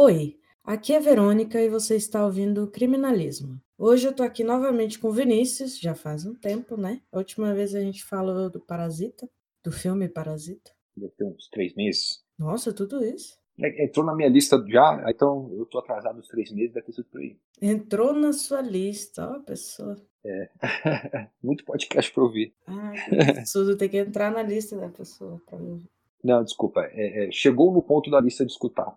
Oi, aqui é Verônica e você está ouvindo Criminalismo. Hoje eu tô aqui novamente com o Vinícius, já faz um tempo, né? A última vez a gente falou do Parasita, do filme Parasita. Deve ter uns três meses. Nossa, tudo isso. É, Entrou na minha lista já, então eu tô atrasado uns três meses, deve ter sido por aí. Entrou na sua lista, ó, pessoa. É. Muito podcast pra ouvir. Ah, absurdo, tem que entrar na lista da pessoa pra ouvir. Não, desculpa. é, é, chegou no ponto da lista de escutar.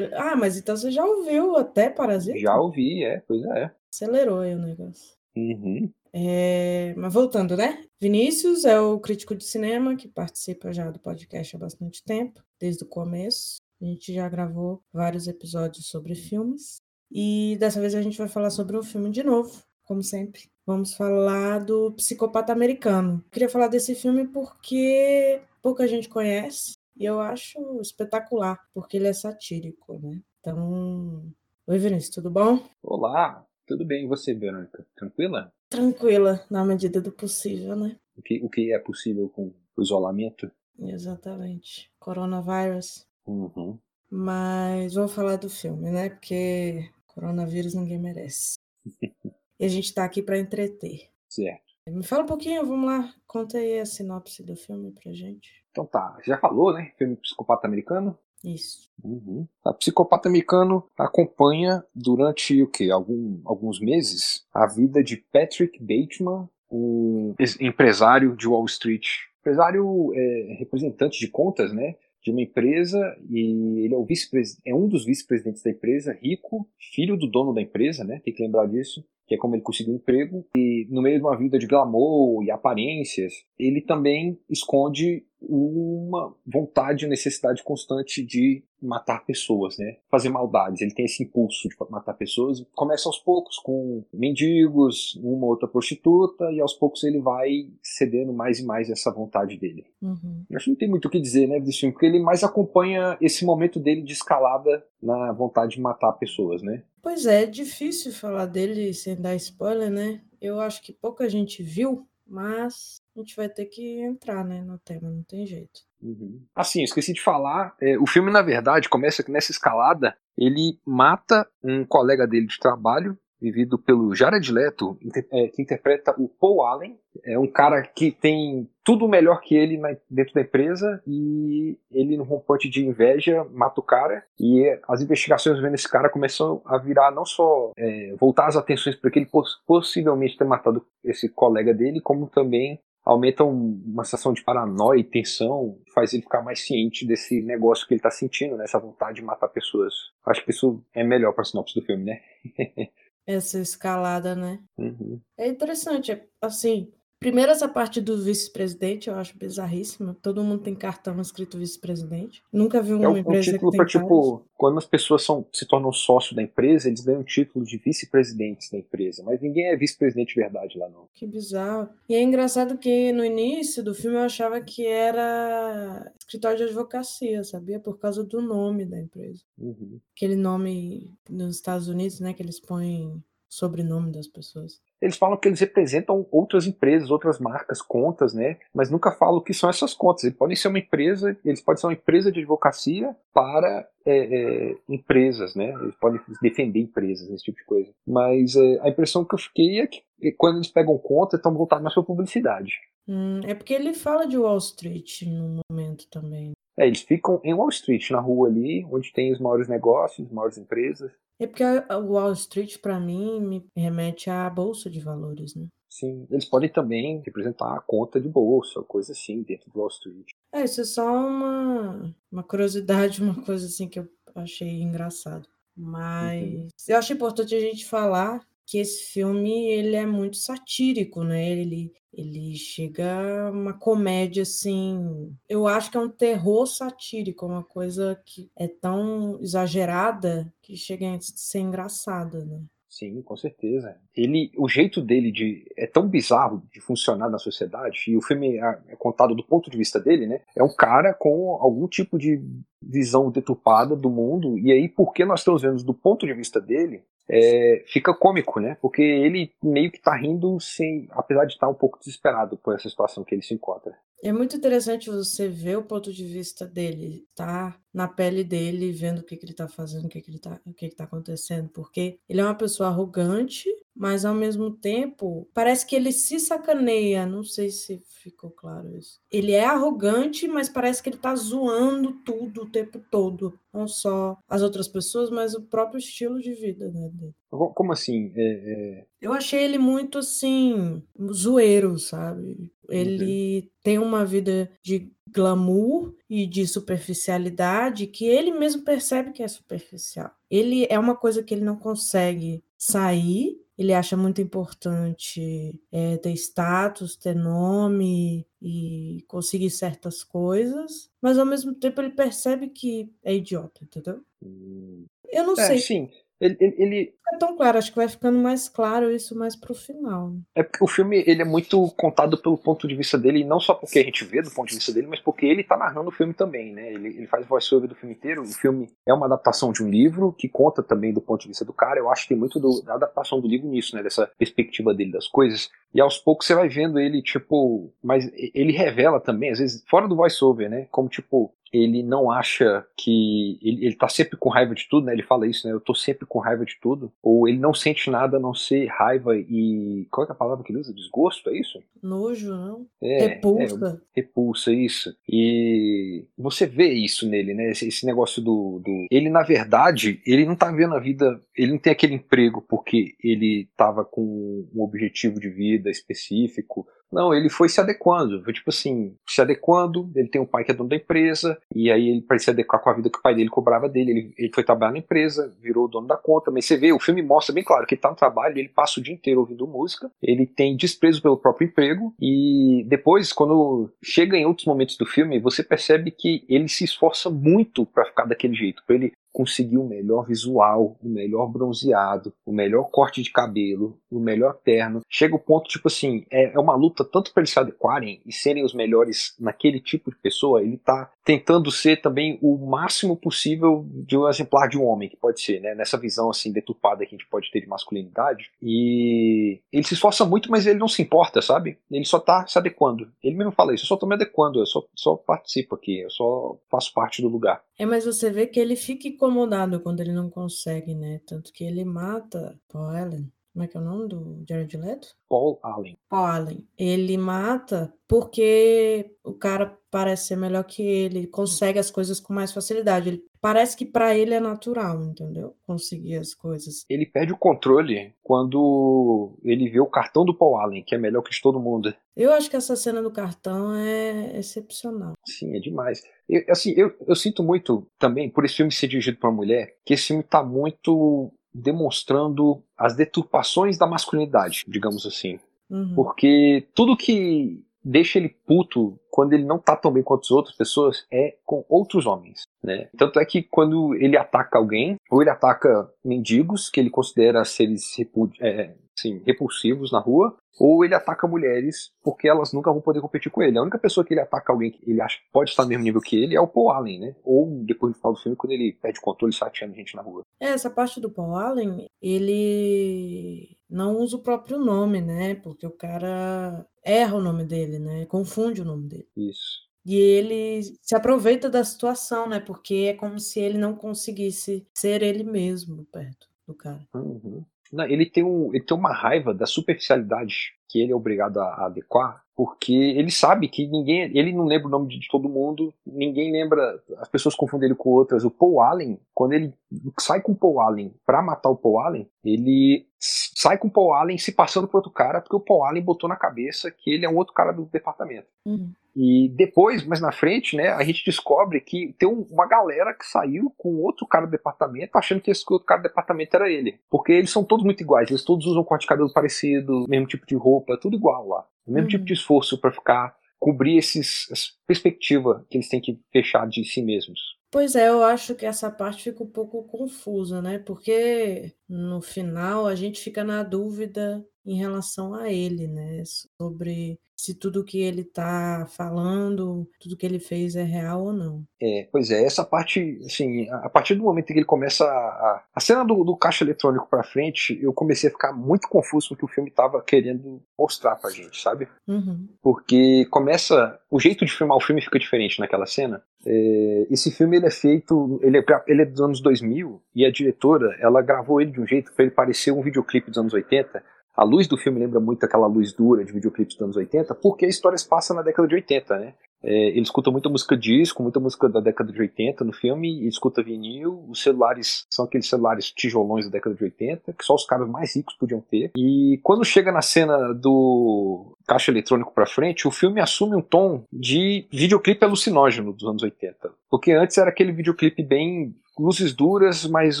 Ah, mas então você já ouviu até Parasita? Já ouvi, é, pois é. Acelerou aí o negócio. Uhum. É, mas voltando, né? Vinícius é o crítico de cinema que participa já do podcast há bastante tempo, desde o começo. A gente já gravou vários episódios sobre filmes. E dessa vez a gente vai falar sobre um filme de novo, como sempre. Vamos falar do Psicopata Americano. Queria falar desse filme porque pouca gente conhece e eu acho espetacular, porque ele é satírico, né? Então. Oi, Vinícius, tudo bom? Olá, tudo bem? E você, Verônica? Tranquila? Tranquila, na medida do possível, né? O que, o que é possível com o isolamento? Exatamente. Coronavírus. Uhum. Mas vamos falar do filme, né? Porque coronavírus ninguém merece. E a gente tá aqui para entreter. Certo. Me fala um pouquinho, vamos lá. Conta aí a sinopse do filme pra gente. Então tá, já falou, né? Filme Psicopata Americano? Isso. Uhum. A Psicopata Americano acompanha durante o que? Algum, alguns meses a vida de Patrick Bateman, um empresário de Wall Street. Empresário é, representante de contas, né? De uma empresa e ele é, o vice é um dos vice-presidentes da empresa, rico, filho do dono da empresa, né? Tem que lembrar disso. Que é como ele conseguiu emprego. E no meio de uma vida de glamour e aparências, ele também esconde uma vontade e necessidade constante de matar pessoas, né? Fazer maldades. Ele tem esse impulso de matar pessoas. Começa aos poucos com mendigos, uma ou outra prostituta, e aos poucos ele vai cedendo mais e mais essa vontade dele. Uhum. Eu acho que não tem muito o que dizer, né, desse filme, porque ele mais acompanha esse momento dele de escalada na vontade de matar pessoas, né? Pois é, é difícil falar dele sem dar spoiler, né? Eu acho que pouca gente viu, mas a gente vai ter que entrar, né, no tema, não tem jeito. Uhum. Assim, esqueci de falar, é, o filme, na verdade, começa nessa escalada, ele mata um colega dele de trabalho, vivido pelo Jared Leto, é, que interpreta o Paul Allen. É um cara que tem tudo melhor que ele dentro da empresa e ele, num rompante de inveja, mata o cara. E as investigações vendo esse cara começam a virar não só é, voltar as atenções para que ele poss- possivelmente ter matado esse colega dele, como também aumentam uma sensação de paranoia e tensão, faz ele ficar mais ciente desse negócio que ele tá sentindo, né? Essa vontade de matar pessoas. Acho que isso é melhor pra sinopse do filme, né? Essa escalada, né? Uhum. É interessante, é, assim, primeiro essa parte do vice-presidente eu acho bizarríssima. Todo mundo tem cartão escrito vice-presidente. Nunca vi É uma um, um empresa título que pra, tem vários. tipo, quando as pessoas são, se tornam sócio da empresa, eles ganham o título de vice-presidentes da empresa. Mas ninguém é vice-presidente de verdade lá, não. Que bizarro. E é engraçado que no início do filme eu achava que era escritório de advocacia, sabia? Por causa do nome da empresa. Uhum. Aquele nome nos Estados Unidos, né? Que eles põem sobrenome das pessoas. Eles falam que eles representam outras empresas, outras marcas, contas, né? Mas nunca falam o que são essas contas. Eles podem ser uma empresa, eles podem ser uma empresa de advocacia para é, é, empresas, né? Eles podem defender empresas, esse tipo de coisa. Mas é, a impressão que eu fiquei é que quando eles pegam conta, estão voltados mais para publicidade. Hum, é porque ele fala de Wall Street no momento também. É, eles ficam em Wall Street, na rua ali, onde tem os maiores negócios, as maiores empresas. É porque a Wall Street, pra mim, me remete à bolsa de valores, né? Sim, eles podem também representar a conta de bolsa, coisa assim, dentro do Wall Street. É, isso é só uma, uma curiosidade, uma coisa assim que eu achei engraçado. Mas eu acho importante a gente falar que esse filme ele é muito satírico, né? Ele, ele chega a uma comédia assim. Eu acho que é um terror satírico, uma coisa que é tão exagerada que chega a ser engraçada, né? Sim, com certeza. Ele, o jeito dele de é tão bizarro de funcionar na sociedade e o filme é é contado do ponto de vista dele, né? É um cara com algum tipo de visão deturpada do mundo e aí porque nós estamos vendo do ponto de vista dele é, fica cômico, né? Porque ele meio que tá rindo sem, apesar de estar um pouco desesperado por essa situação que ele se encontra. É muito interessante você ver o ponto de vista dele, tá na pele dele, vendo o que, que ele tá fazendo, o que, que ele tá, o que, que tá acontecendo, porque ele é uma pessoa arrogante, mas ao mesmo tempo parece que ele se sacaneia. Não sei se ficou claro isso. Ele é arrogante, mas parece que ele tá zoando tudo o tempo todo. Não só as outras pessoas, mas o próprio estilo de vida né, dele. Como assim? É, é... Eu achei ele muito assim, zoeiro, sabe? Ele uhum. tem uma vida de glamour e de superficialidade que ele mesmo percebe que é superficial. Ele é uma coisa que ele não consegue sair. Ele acha muito importante é, ter status, ter nome e conseguir certas coisas, mas ao mesmo tempo ele percebe que é idiota, entendeu? Hum. Eu não é, sei. Sim, ele, ele, ele... É tão claro, acho que vai ficando mais claro isso mais pro final. É porque o filme ele é muito contado pelo ponto de vista dele, não só porque a gente vê do ponto de vista dele, mas porque ele tá narrando o filme também, né? Ele, ele faz voice-over do filme inteiro. O filme é uma adaptação de um livro que conta também do ponto de vista do cara. Eu acho que tem muito do, da adaptação do livro nisso, né? Dessa perspectiva dele das coisas. E aos poucos você vai vendo ele, tipo. Mas ele revela também, às vezes, fora do voice-over, né? Como, tipo, ele não acha que. Ele, ele tá sempre com raiva de tudo, né? Ele fala isso, né? Eu tô sempre com raiva de tudo. Ou ele não sente nada a não ser raiva e. Qual é a palavra que ele usa? Desgosto, é isso? Nojo, não? É, repulsa. É, repulsa, isso. E você vê isso nele, né? Esse, esse negócio do, do, Ele, na verdade, ele não tá vendo a vida. Ele não tem aquele emprego porque ele tava com um objetivo de vida específico não, ele foi se adequando. Foi tipo assim, se adequando. Ele tem um pai que é dono da empresa, e aí ele para se adequar com a vida que o pai dele cobrava dele, ele, ele foi trabalhar na empresa, virou o dono da conta. Mas você vê, o filme mostra bem claro que ele tá no trabalho, ele passa o dia inteiro ouvindo música, ele tem desprezo pelo próprio emprego, e depois, quando chega em outros momentos do filme, você percebe que ele se esforça muito para ficar daquele jeito, para ele conseguir o melhor visual, o melhor bronzeado, o melhor corte de cabelo, o melhor terno. Chega o ponto, tipo assim, é, é uma luta tanto para eles se adequarem e serem os melhores naquele tipo de pessoa, ele tá tentando ser também o máximo possível de um exemplar de um homem, que pode ser, né? Nessa visão assim deturpada que a gente pode ter de masculinidade. E ele se esforça muito, mas ele não se importa, sabe? Ele só tá se adequando. Ele mesmo fala isso, eu só tô me adequando, eu só, só participo aqui, eu só faço parte do lugar. É, mas você vê que ele fica incomodado quando ele não consegue, né? Tanto que ele mata Paul Allen. Como é que é o nome do Jared Leto? Paul Allen. Paul Allen. Ele mata porque o cara parece ser melhor que ele, consegue as coisas com mais facilidade. Ele, parece que para ele é natural, entendeu? Conseguir as coisas. Ele perde o controle quando ele vê o cartão do Paul Allen, que é melhor que de todo mundo. Eu acho que essa cena do cartão é excepcional. Sim, é demais. Eu, assim, eu, eu sinto muito também, por esse filme ser dirigido por uma mulher, que esse filme tá muito demonstrando as deturpações da masculinidade, digamos assim. Uhum. Porque tudo que deixa ele puto quando ele não tá tão bem quanto as outras pessoas é com outros homens, né? Tanto é que quando ele ataca alguém, ou ele ataca mendigos que ele considera seres é, assim, repulsivos na rua, ou ele ataca mulheres porque elas nunca vão poder competir com ele. A única pessoa que ele ataca alguém que ele acha que pode estar no mesmo nível que ele é o Paul Allen, né? Ou depois no final do filme, quando ele perde o controle e sai atirando gente na rua. É, essa parte do Paul Allen, ele não usa o próprio nome, né? Porque o cara erra o nome dele, né? Confunde o nome dele. Isso. E ele se aproveita da situação, né? Porque é como se ele não conseguisse ser ele mesmo perto do cara. Uhum. Não, ele, tem um, ele tem uma raiva da superficialidade que ele é obrigado a, a adequar, porque ele sabe que ninguém. Ele não lembra o nome de, de, todo mundo, ninguém lembra. As pessoas confundem ele com outras. O Paul Allen, quando ele sai com o Paul Allen pra matar o Paul Allen, ele sai com o Paul Allen se passando por outro cara, porque o Paul Allen botou na cabeça que ele é um outro cara do departamento. Uhum. E depois, mais na frente, né, a gente descobre que tem uma galera que saiu com outro cara do departamento achando que esse outro cara do departamento era ele. Porque eles são todos muito iguais, eles todos usam corte de cabelo parecido, mesmo tipo de roupa, tudo igual lá. O mesmo uhum. tipo de esforço para ficar, cobrir esses, essa perspectiva que eles têm que fechar de si mesmos. Pois é, eu acho que essa parte fica um pouco confusa, né? Porque no final a gente fica na dúvida em relação a ele, né? Sobre se tudo que ele está falando, tudo que ele fez é real ou não. É, pois é, essa parte, assim, a partir do momento que ele começa a. A cena do, do caixa eletrônico pra frente, eu comecei a ficar muito confuso com o que o filme tava querendo mostrar pra gente, sabe? Uhum. Porque começa. O jeito de filmar o filme fica diferente naquela cena. É, esse filme ele é feito, ele é, ele é dos anos 2000 e a diretora ela gravou ele de um jeito para ele parecer um videoclipe dos anos 80 a luz do filme lembra muito aquela luz dura de videoclipes dos anos 80, porque a história se passa na década de 80, né? É, ele escuta muita música disco, muita música da década de 80 no filme, e escuta vinil. Os celulares são aqueles celulares tijolões da década de 80, que só os caras mais ricos podiam ter. E quando chega na cena do caixa eletrônico para frente, o filme assume um tom de videoclipe alucinógeno dos anos 80. Porque antes era aquele videoclipe bem luzes duras, mas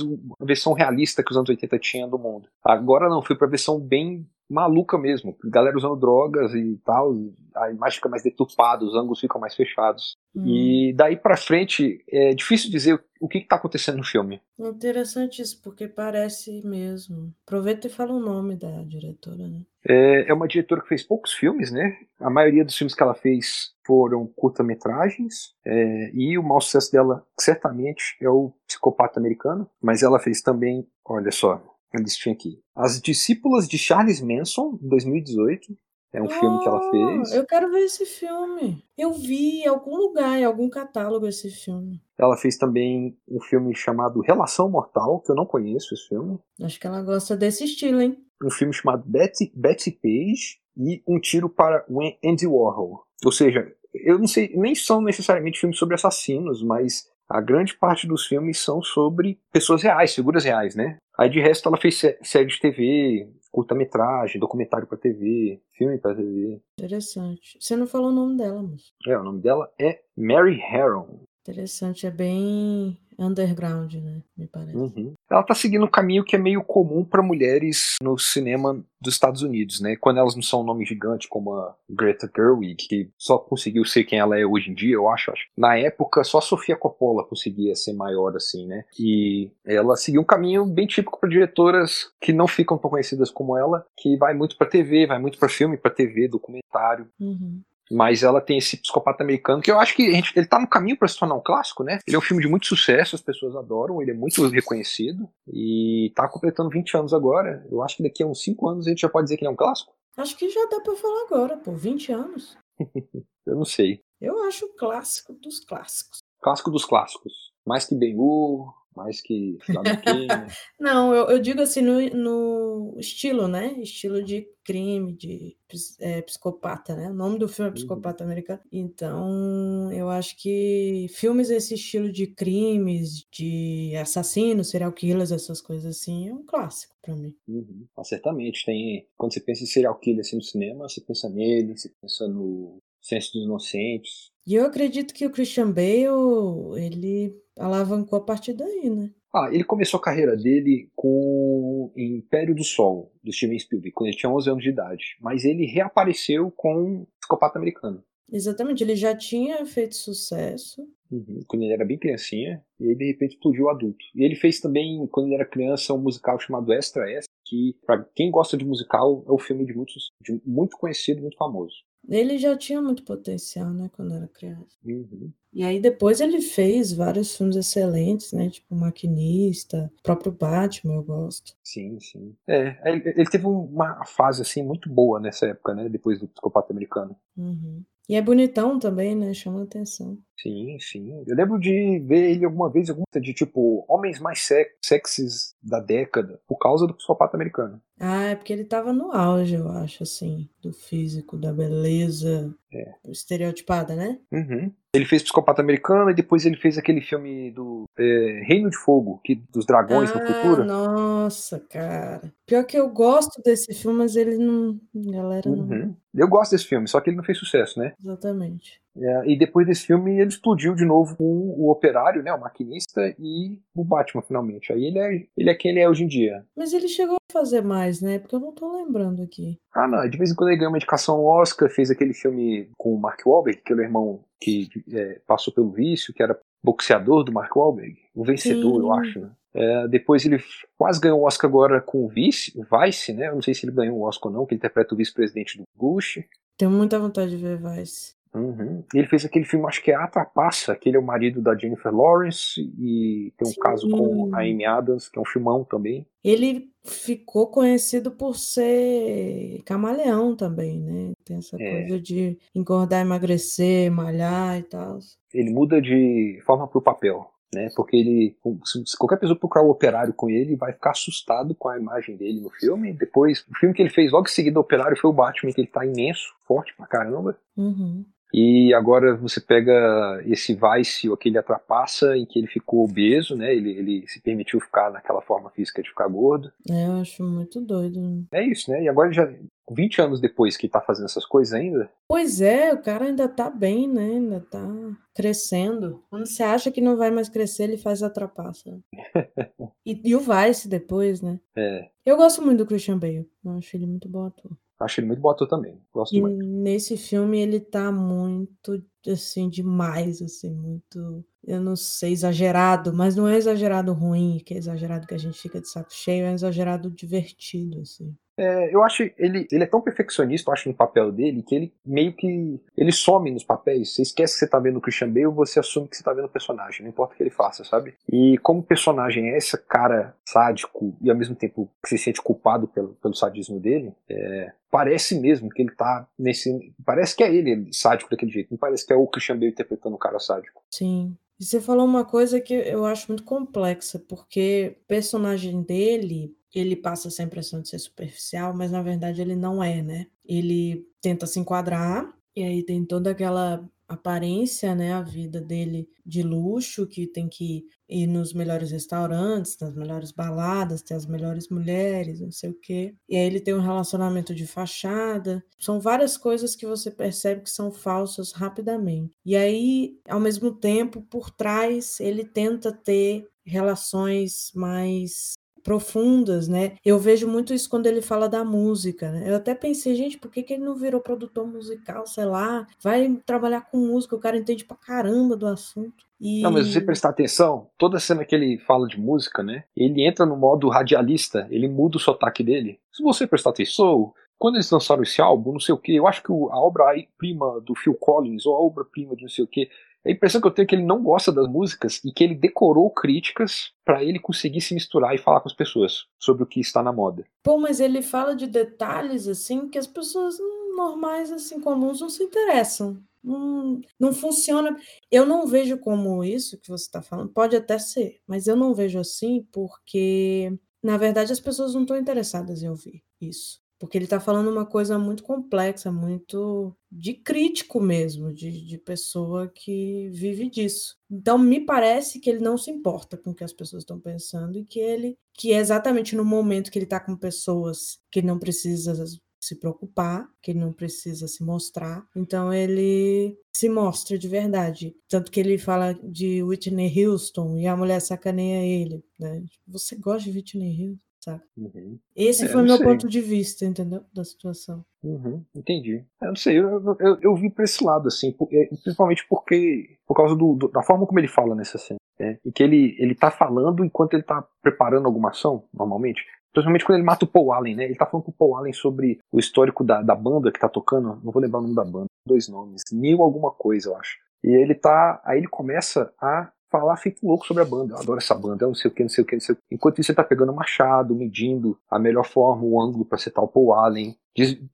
a versão realista que os anos 80 tinha do mundo. Agora não, foi pra versão bem maluca mesmo. Galera usando drogas e tal, a imagem fica mais deturpada, os ângulos ficam mais fechados. Hum. E daí para frente é difícil dizer o que, está acontecendo no filme. Interessante isso, porque parece mesmo. Aproveita e fala o nome da diretora, né? É, é uma diretora que fez poucos filmes, né? A maioria dos filmes que ela fez foram curta-metragens, é, e o maior sucesso dela, certamente, é o Psicopata Americano, mas ela fez também, olha só, a listinha aqui. As Discípulas de Charles Manson, 2018. É um oh, filme que ela fez. Eu quero ver esse filme. Eu vi em algum lugar, em algum catálogo, esse filme. Ela fez também um filme chamado Relação Mortal, que eu não conheço esse filme. Acho que ela gosta desse estilo, hein? Um filme chamado Betty, Betty Page e Um Tiro para Andy Warhol. Ou seja, eu não sei, nem são necessariamente filmes sobre assassinos, mas a grande parte dos filmes são sobre pessoas reais, figuras reais, né? Aí de resto ela fez série de TV, curta-metragem, documentário para TV, filme para TV. Interessante. Você não falou o nome dela, moço. É, o nome dela é Mary Harron. Interessante, é bem underground, né? Me parece. Uhum. Ela tá seguindo um caminho que é meio comum para mulheres no cinema dos Estados Unidos, né? Quando elas não são um nome gigante como a Greta Gerwig, que só conseguiu ser quem ela é hoje em dia, eu acho. acho. Na época, só a Sofia Coppola conseguia ser maior assim, né? E ela seguiu um caminho bem típico para diretoras que não ficam tão conhecidas como ela, que vai muito para TV, vai muito para filme, para TV, documentário. Uhum. Mas ela tem esse psicopata americano que eu acho que a gente, ele tá no caminho para se tornar um clássico, né? Ele é um filme de muito sucesso, as pessoas adoram, ele é muito reconhecido e tá completando 20 anos agora. Eu acho que daqui a uns 5 anos a gente já pode dizer que ele é um clássico. Acho que já dá para falar agora, pô, 20 anos. eu não sei. Eu acho o clássico dos clássicos. Clássico dos clássicos. Mais que Ben-Hur, mais que Não, eu, eu, digo assim no, no, estilo, né? Estilo de crime, de é, psicopata, né? O nome do filme é uhum. Psicopata uhum. Americano. Então, eu acho que filmes desse estilo de crimes, de assassinos, serial killers, essas coisas assim, é um clássico para mim. Uhum. Ah, certamente. Tem, quando você pensa em serial killer assim, no cinema, você pensa nele, você pensa no Senso dos Inocentes. E eu acredito que o Christian Bale, ele alavancou a partir daí, né? Ah, ele começou a carreira dele com Império do Sol, do Steven Spielberg, quando ele tinha 11 anos de idade. Mas ele reapareceu com Psicopata Americano. Exatamente, ele já tinha feito sucesso. Uhum, quando ele era bem criancinha, e aí de repente explodiu adulto. E ele fez também, quando ele era criança, um musical chamado Extra Extra, que, para quem gosta de musical, é um filme de, muitos, de muito conhecido, muito famoso. Ele já tinha muito potencial, né, quando era criança. Uhum. E aí depois ele fez vários filmes excelentes, né, tipo Maquinista, o próprio Batman eu gosto. Sim, sim. É, ele, teve uma fase assim muito boa nessa época, né, depois do Psicopata Americano. Uhum. E é bonitão também, né? Chama atenção. Sim, sim. Eu lembro de ver ele alguma vez, alguma de tipo, homens mais sexys da década, por causa do psicopata americano. Ah, é porque ele tava no auge, eu acho, assim, do físico, da beleza. É. Estereotipada, né? Uhum. Ele fez Psicopata Americano e depois ele fez aquele filme do é, Reino de Fogo, que, dos dragões ah, no futuro. Nossa, cara. Pior que eu gosto desse filme, mas ele não. Galera não. Uhum. Eu gosto desse filme, só que ele não fez sucesso, né? Exatamente. É, e depois desse filme ele explodiu de novo com o Operário, né? O Maquinista e o Batman, finalmente. Aí ele é, ele é quem ele é hoje em dia. Mas ele chegou a fazer mais, né? Porque eu não tô lembrando aqui. Ah, não. De vez em quando ele ganhou uma indicação Oscar, fez aquele filme com o Mark Wahlberg, que é o irmão que é, passou pelo vício, que era boxeador do Mark Wahlberg. O vencedor, Sim. eu acho, né? É, depois ele quase ganhou o Oscar agora com o Vice, o Vice, né? Eu não sei se ele ganhou o Oscar ou não, que ele interpreta o vice-presidente do Bush. Tenho muita vontade de ver Vice. Uhum. Ele fez aquele filme, acho que é A Trapaça, que ele é o marido da Jennifer Lawrence e tem um Sim. caso com a Amy Adams, que é um filmão também. Ele ficou conhecido por ser camaleão também, né? Tem essa é. coisa de engordar, emagrecer, malhar e tal. Ele muda de forma pro papel né? Porque ele, se qualquer pessoa procurar o operário com ele, vai ficar assustado com a imagem dele no filme. Depois, o filme que ele fez logo em seguida, o operário, foi o Batman, que ele tá imenso, forte pra caramba. Uhum. E agora você pega esse Vice, aquele Atrapassa, em que ele ficou obeso, né? Ele, ele se permitiu ficar naquela forma física de ficar gordo. É, eu acho muito doido. É isso, né? E agora já 20 anos depois que tá fazendo essas coisas ainda. Pois é, o cara ainda tá bem, né? Ainda tá crescendo. Quando você acha que não vai mais crescer, ele faz a trapaça. e, e o Vice depois, né? É. Eu gosto muito do Christian Bale. Eu acho ele muito bom ator. Acho ele muito bom ator também. Gosto e muito. nesse filme ele tá muito, assim, demais, assim, muito, eu não sei, exagerado, mas não é exagerado ruim, que é exagerado que a gente fica de saco cheio, é exagerado divertido, assim. É, eu acho ele, ele é tão perfeccionista, eu acho, no papel dele, que ele meio que. ele some nos papéis. Você esquece que você tá vendo o Christian Bale, você assume que você tá vendo o personagem, não importa o que ele faça, sabe? E como o personagem é esse cara sádico e ao mesmo tempo que se sente culpado pelo, pelo sadismo dele, é, parece mesmo que ele tá nesse. Parece que é ele sádico daquele jeito, não parece que é o Christian Bale interpretando o cara sádico. Sim. E você falou uma coisa que eu acho muito complexa, porque o personagem dele ele passa essa impressão de ser superficial, mas na verdade ele não é, né? Ele tenta se enquadrar, e aí tem toda aquela aparência, né, a vida dele de luxo, que tem que ir nos melhores restaurantes, nas melhores baladas, ter as melhores mulheres, não sei o quê. E aí ele tem um relacionamento de fachada. São várias coisas que você percebe que são falsas rapidamente. E aí, ao mesmo tempo, por trás, ele tenta ter relações mais profundas, né? Eu vejo muito isso quando ele fala da música, né? Eu até pensei, gente, por que, que ele não virou produtor musical, sei lá? Vai trabalhar com música, o cara entende pra caramba do assunto. E... Não, mas se você prestar atenção, toda cena que ele fala de música, né? Ele entra no modo radialista, ele muda o sotaque dele. Se você prestar atenção, quando eles lançaram esse álbum, não sei o que, eu acho que a obra-prima do Phil Collins, ou a obra-prima de não sei o que, a impressão que eu tenho é que ele não gosta das músicas e que ele decorou críticas para ele conseguir se misturar e falar com as pessoas sobre o que está na moda. Pô, mas ele fala de detalhes assim que as pessoas normais, assim, comuns, não se interessam. Não, não funciona. Eu não vejo como isso que você está falando. Pode até ser, mas eu não vejo assim porque, na verdade, as pessoas não estão interessadas em ouvir isso. Porque ele está falando uma coisa muito complexa, muito de crítico mesmo, de, de pessoa que vive disso. Então, me parece que ele não se importa com o que as pessoas estão pensando e que ele, que é exatamente no momento que ele está com pessoas que não precisa se preocupar, que ele não precisa se mostrar. Então ele se mostra de verdade. Tanto que ele fala de Whitney Houston e a mulher sacaneia ele, né? Você gosta de Whitney Houston? Sabe? Uhum. Esse é, foi meu sei. ponto de vista, entendeu? Da situação. Uhum, entendi. Eu não sei, eu, eu, eu vi pra esse lado, assim, é, principalmente porque, por causa do, do, da forma como ele fala nessa cena. Né? E que ele, ele tá falando enquanto ele tá preparando alguma ação, normalmente. Principalmente quando ele mata o Paul Allen, né? Ele tá falando com o Paul Allen sobre o histórico da, da banda que tá tocando, não vou lembrar o nome da banda, dois nomes, Neil alguma coisa, eu acho. E ele tá. Aí ele começa a falar feito louco sobre a banda. Eu adoro essa banda, eu não sei o que, não sei o que, não sei o que. Enquanto isso, você tá pegando o machado, medindo a melhor forma, o ângulo para setar o Paul Allen,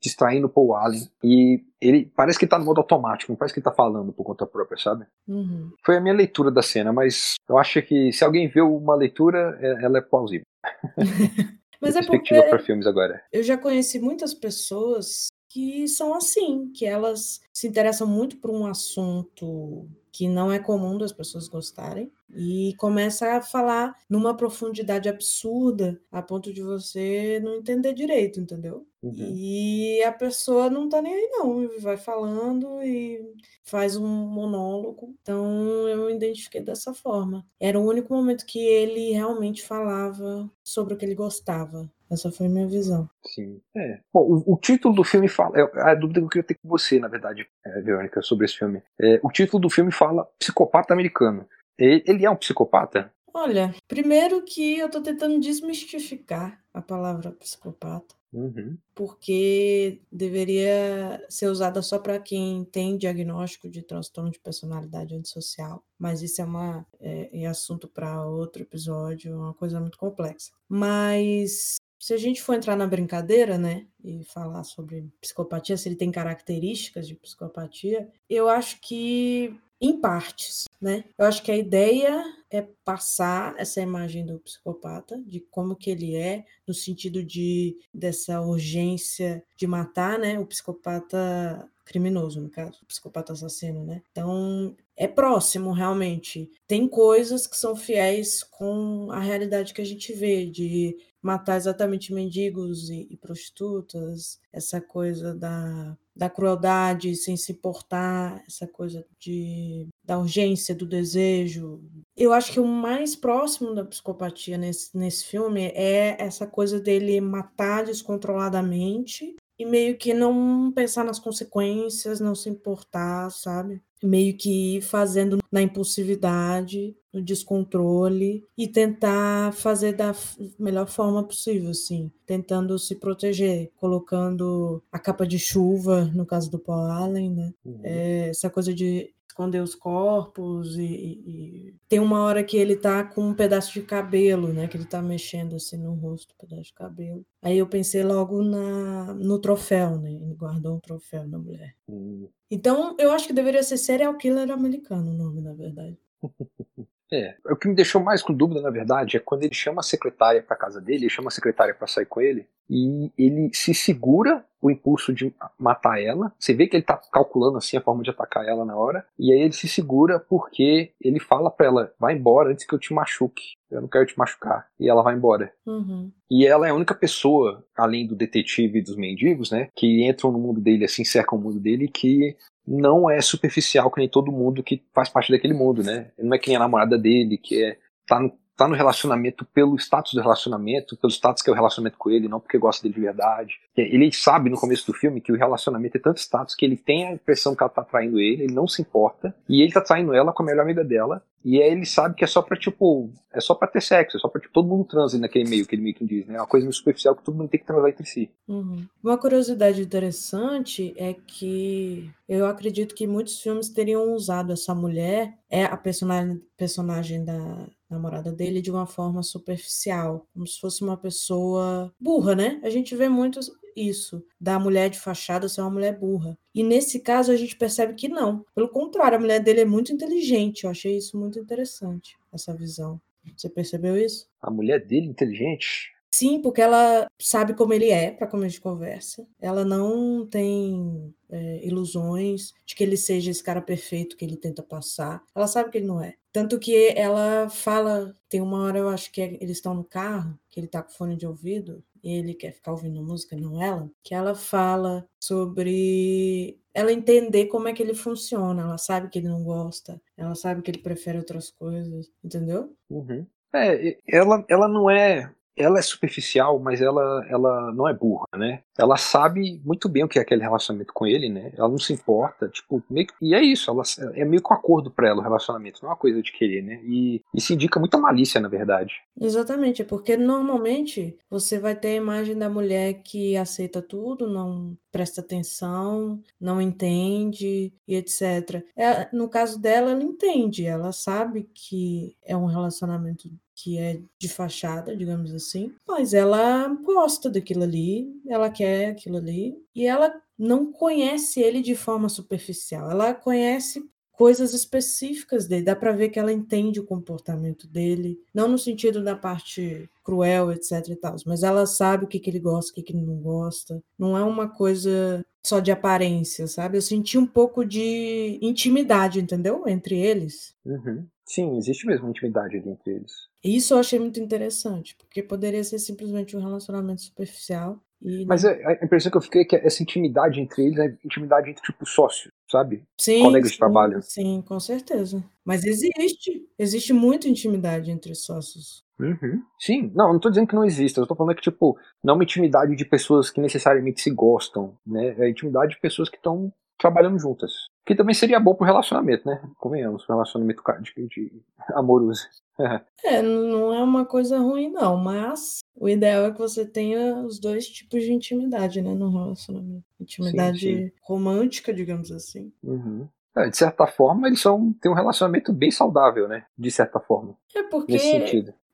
distraindo o Paul Allen. E ele parece que tá no modo automático, não parece que ele tá falando por conta própria, sabe? Uhum. Foi a minha leitura da cena, mas eu acho que se alguém viu uma leitura, é, ela é plausível. mas é perspectiva para filmes agora. Eu já conheci muitas pessoas que são assim, que elas se interessam muito por um assunto que não é comum das pessoas gostarem, e começa a falar numa profundidade absurda, a ponto de você não entender direito, entendeu? Uhum. E a pessoa não tá nem aí, não, vai falando e faz um monólogo. Então eu me identifiquei dessa forma. Era o único momento que ele realmente falava sobre o que ele gostava. Essa foi a minha visão. Sim. É. Bom, o, o título do filme fala. É, a dúvida que eu queria ter com você, na verdade, é, Verônica, sobre esse filme. É, o título do filme fala Psicopata Americano. Ele é um psicopata? Olha, primeiro que eu tô tentando desmistificar a palavra psicopata. Uhum. Porque deveria ser usada só para quem tem diagnóstico de transtorno de personalidade antissocial. Mas isso é, uma, é, é assunto para outro episódio, é uma coisa muito complexa. Mas se a gente for entrar na brincadeira, né, e falar sobre psicopatia, se ele tem características de psicopatia, eu acho que em partes, né? Eu acho que a ideia é passar essa imagem do psicopata, de como que ele é, no sentido de dessa urgência de matar, né? O psicopata criminoso, no caso, o psicopata assassino, né? Então, é próximo, realmente. Tem coisas que são fiéis com a realidade que a gente vê, de matar exatamente mendigos e, e prostitutas, essa coisa da, da crueldade sem se importar, essa coisa de, da urgência, do desejo. Eu acho que o mais próximo da psicopatia nesse, nesse filme é essa coisa dele matar descontroladamente e meio que não pensar nas consequências, não se importar, sabe? Meio que ir fazendo na impulsividade, no descontrole e tentar fazer da melhor forma possível, assim, tentando se proteger, colocando a capa de chuva, no caso do Paul Allen, né? Uhum. É, essa coisa de esconder os corpos e, e, tem uma hora que ele tá com um pedaço de cabelo, né, que ele tá mexendo assim no rosto, um pedaço de cabelo. Aí eu pensei logo na no troféu, né, ele guardou um troféu da mulher. Hum. Então, eu acho que deveria ser serial killer americano o nome, na verdade. É, o que me deixou mais com dúvida, na verdade, é quando ele chama a secretária para casa dele, ele chama a secretária para sair com ele, e ele se segura o impulso de matar ela. Você vê que ele tá calculando assim a forma de atacar ela na hora, e aí ele se segura porque ele fala para ela: vai embora antes que eu te machuque. Eu não quero te machucar. E ela vai embora. Uhum. E ela é a única pessoa, além do detetive e dos mendigos, né, que entram no mundo dele, assim, cercam o mundo dele, que não é superficial que nem todo mundo que faz parte daquele mundo, né? Não é que nem a namorada dele, que é, tá no tá no relacionamento pelo status do relacionamento, pelo status que é o relacionamento com ele, não porque gosta dele de verdade. Ele sabe no começo do filme que o relacionamento é tanto status que ele tem a impressão que ela tá traindo ele, ele não se importa, e ele tá traindo ela com a melhor amiga dela, e aí ele sabe que é só pra, tipo, é só pra ter sexo, é só pra, tipo, todo mundo transa naquele meio que ele meio que diz, né? É uma coisa meio superficial que todo mundo tem que transar entre si. Uhum. Uma curiosidade interessante é que eu acredito que muitos filmes teriam usado essa mulher, é a personagem, personagem da namorada dele de uma forma superficial, como se fosse uma pessoa burra, né? A gente vê muito isso, da mulher de fachada ser uma mulher burra. E nesse caso a gente percebe que não. Pelo contrário, a mulher dele é muito inteligente. Eu achei isso muito interessante, essa visão. Você percebeu isso? A mulher dele inteligente? Sim, porque ela sabe como ele é para começo de conversa. Ela não tem é, ilusões de que ele seja esse cara perfeito que ele tenta passar. Ela sabe que ele não é. Tanto que ela fala, tem uma hora eu acho que é, eles estão no carro, que ele tá com fone de ouvido, e ele quer ficar ouvindo música, não ela, que ela fala sobre ela entender como é que ele funciona. Ela sabe que ele não gosta, ela sabe que ele prefere outras coisas, entendeu? Uhum. É, ela, ela não é ela é superficial, mas ela, ela não é burra, né? Ela sabe muito bem o que é aquele relacionamento com ele, né? Ela não se importa, tipo, meio que, e é isso, ela é meio com acordo para ela o relacionamento, não é uma coisa de querer, né? E isso indica muita malícia, na verdade. Exatamente, porque normalmente você vai ter a imagem da mulher que aceita tudo, não presta atenção, não entende e etc. É, no caso dela, ela entende, ela sabe que é um relacionamento que é de fachada, digamos assim, mas ela gosta daquilo ali, ela quer aquilo ali, e ela não conhece ele de forma superficial, ela conhece coisas específicas dele, dá para ver que ela entende o comportamento dele, não no sentido da parte cruel, etc e tal, mas ela sabe o que, que ele gosta, o que, que ele não gosta, não é uma coisa só de aparência, sabe? Eu senti um pouco de intimidade, entendeu? Entre eles. Uhum. Sim, existe mesmo intimidade ali entre eles. Isso eu achei muito interessante, porque poderia ser simplesmente um relacionamento superficial. E... Mas a, impressão que eu fiquei é que essa intimidade entre eles é intimidade entre, tipo, sócios, sabe? Sim, Colegas sim, de trabalho. Sim, com certeza. Mas existe. Existe muita intimidade entre sócios. Uhum. Sim, não, não tô dizendo que não exista, eu tô falando que, tipo, não é uma intimidade de pessoas que necessariamente se gostam, né? É intimidade de pessoas que estão trabalhando juntas. Que também seria bom pro relacionamento, né? Convenhamos, relacionamento de, de amoroso. é, não é uma coisa ruim, não, mas o ideal é que você tenha os dois tipos de intimidade, né, no relacionamento. Intimidade sim, sim. romântica, digamos assim. Uhum. É, de certa forma, eles são, têm um relacionamento bem saudável, né? De certa forma. É porque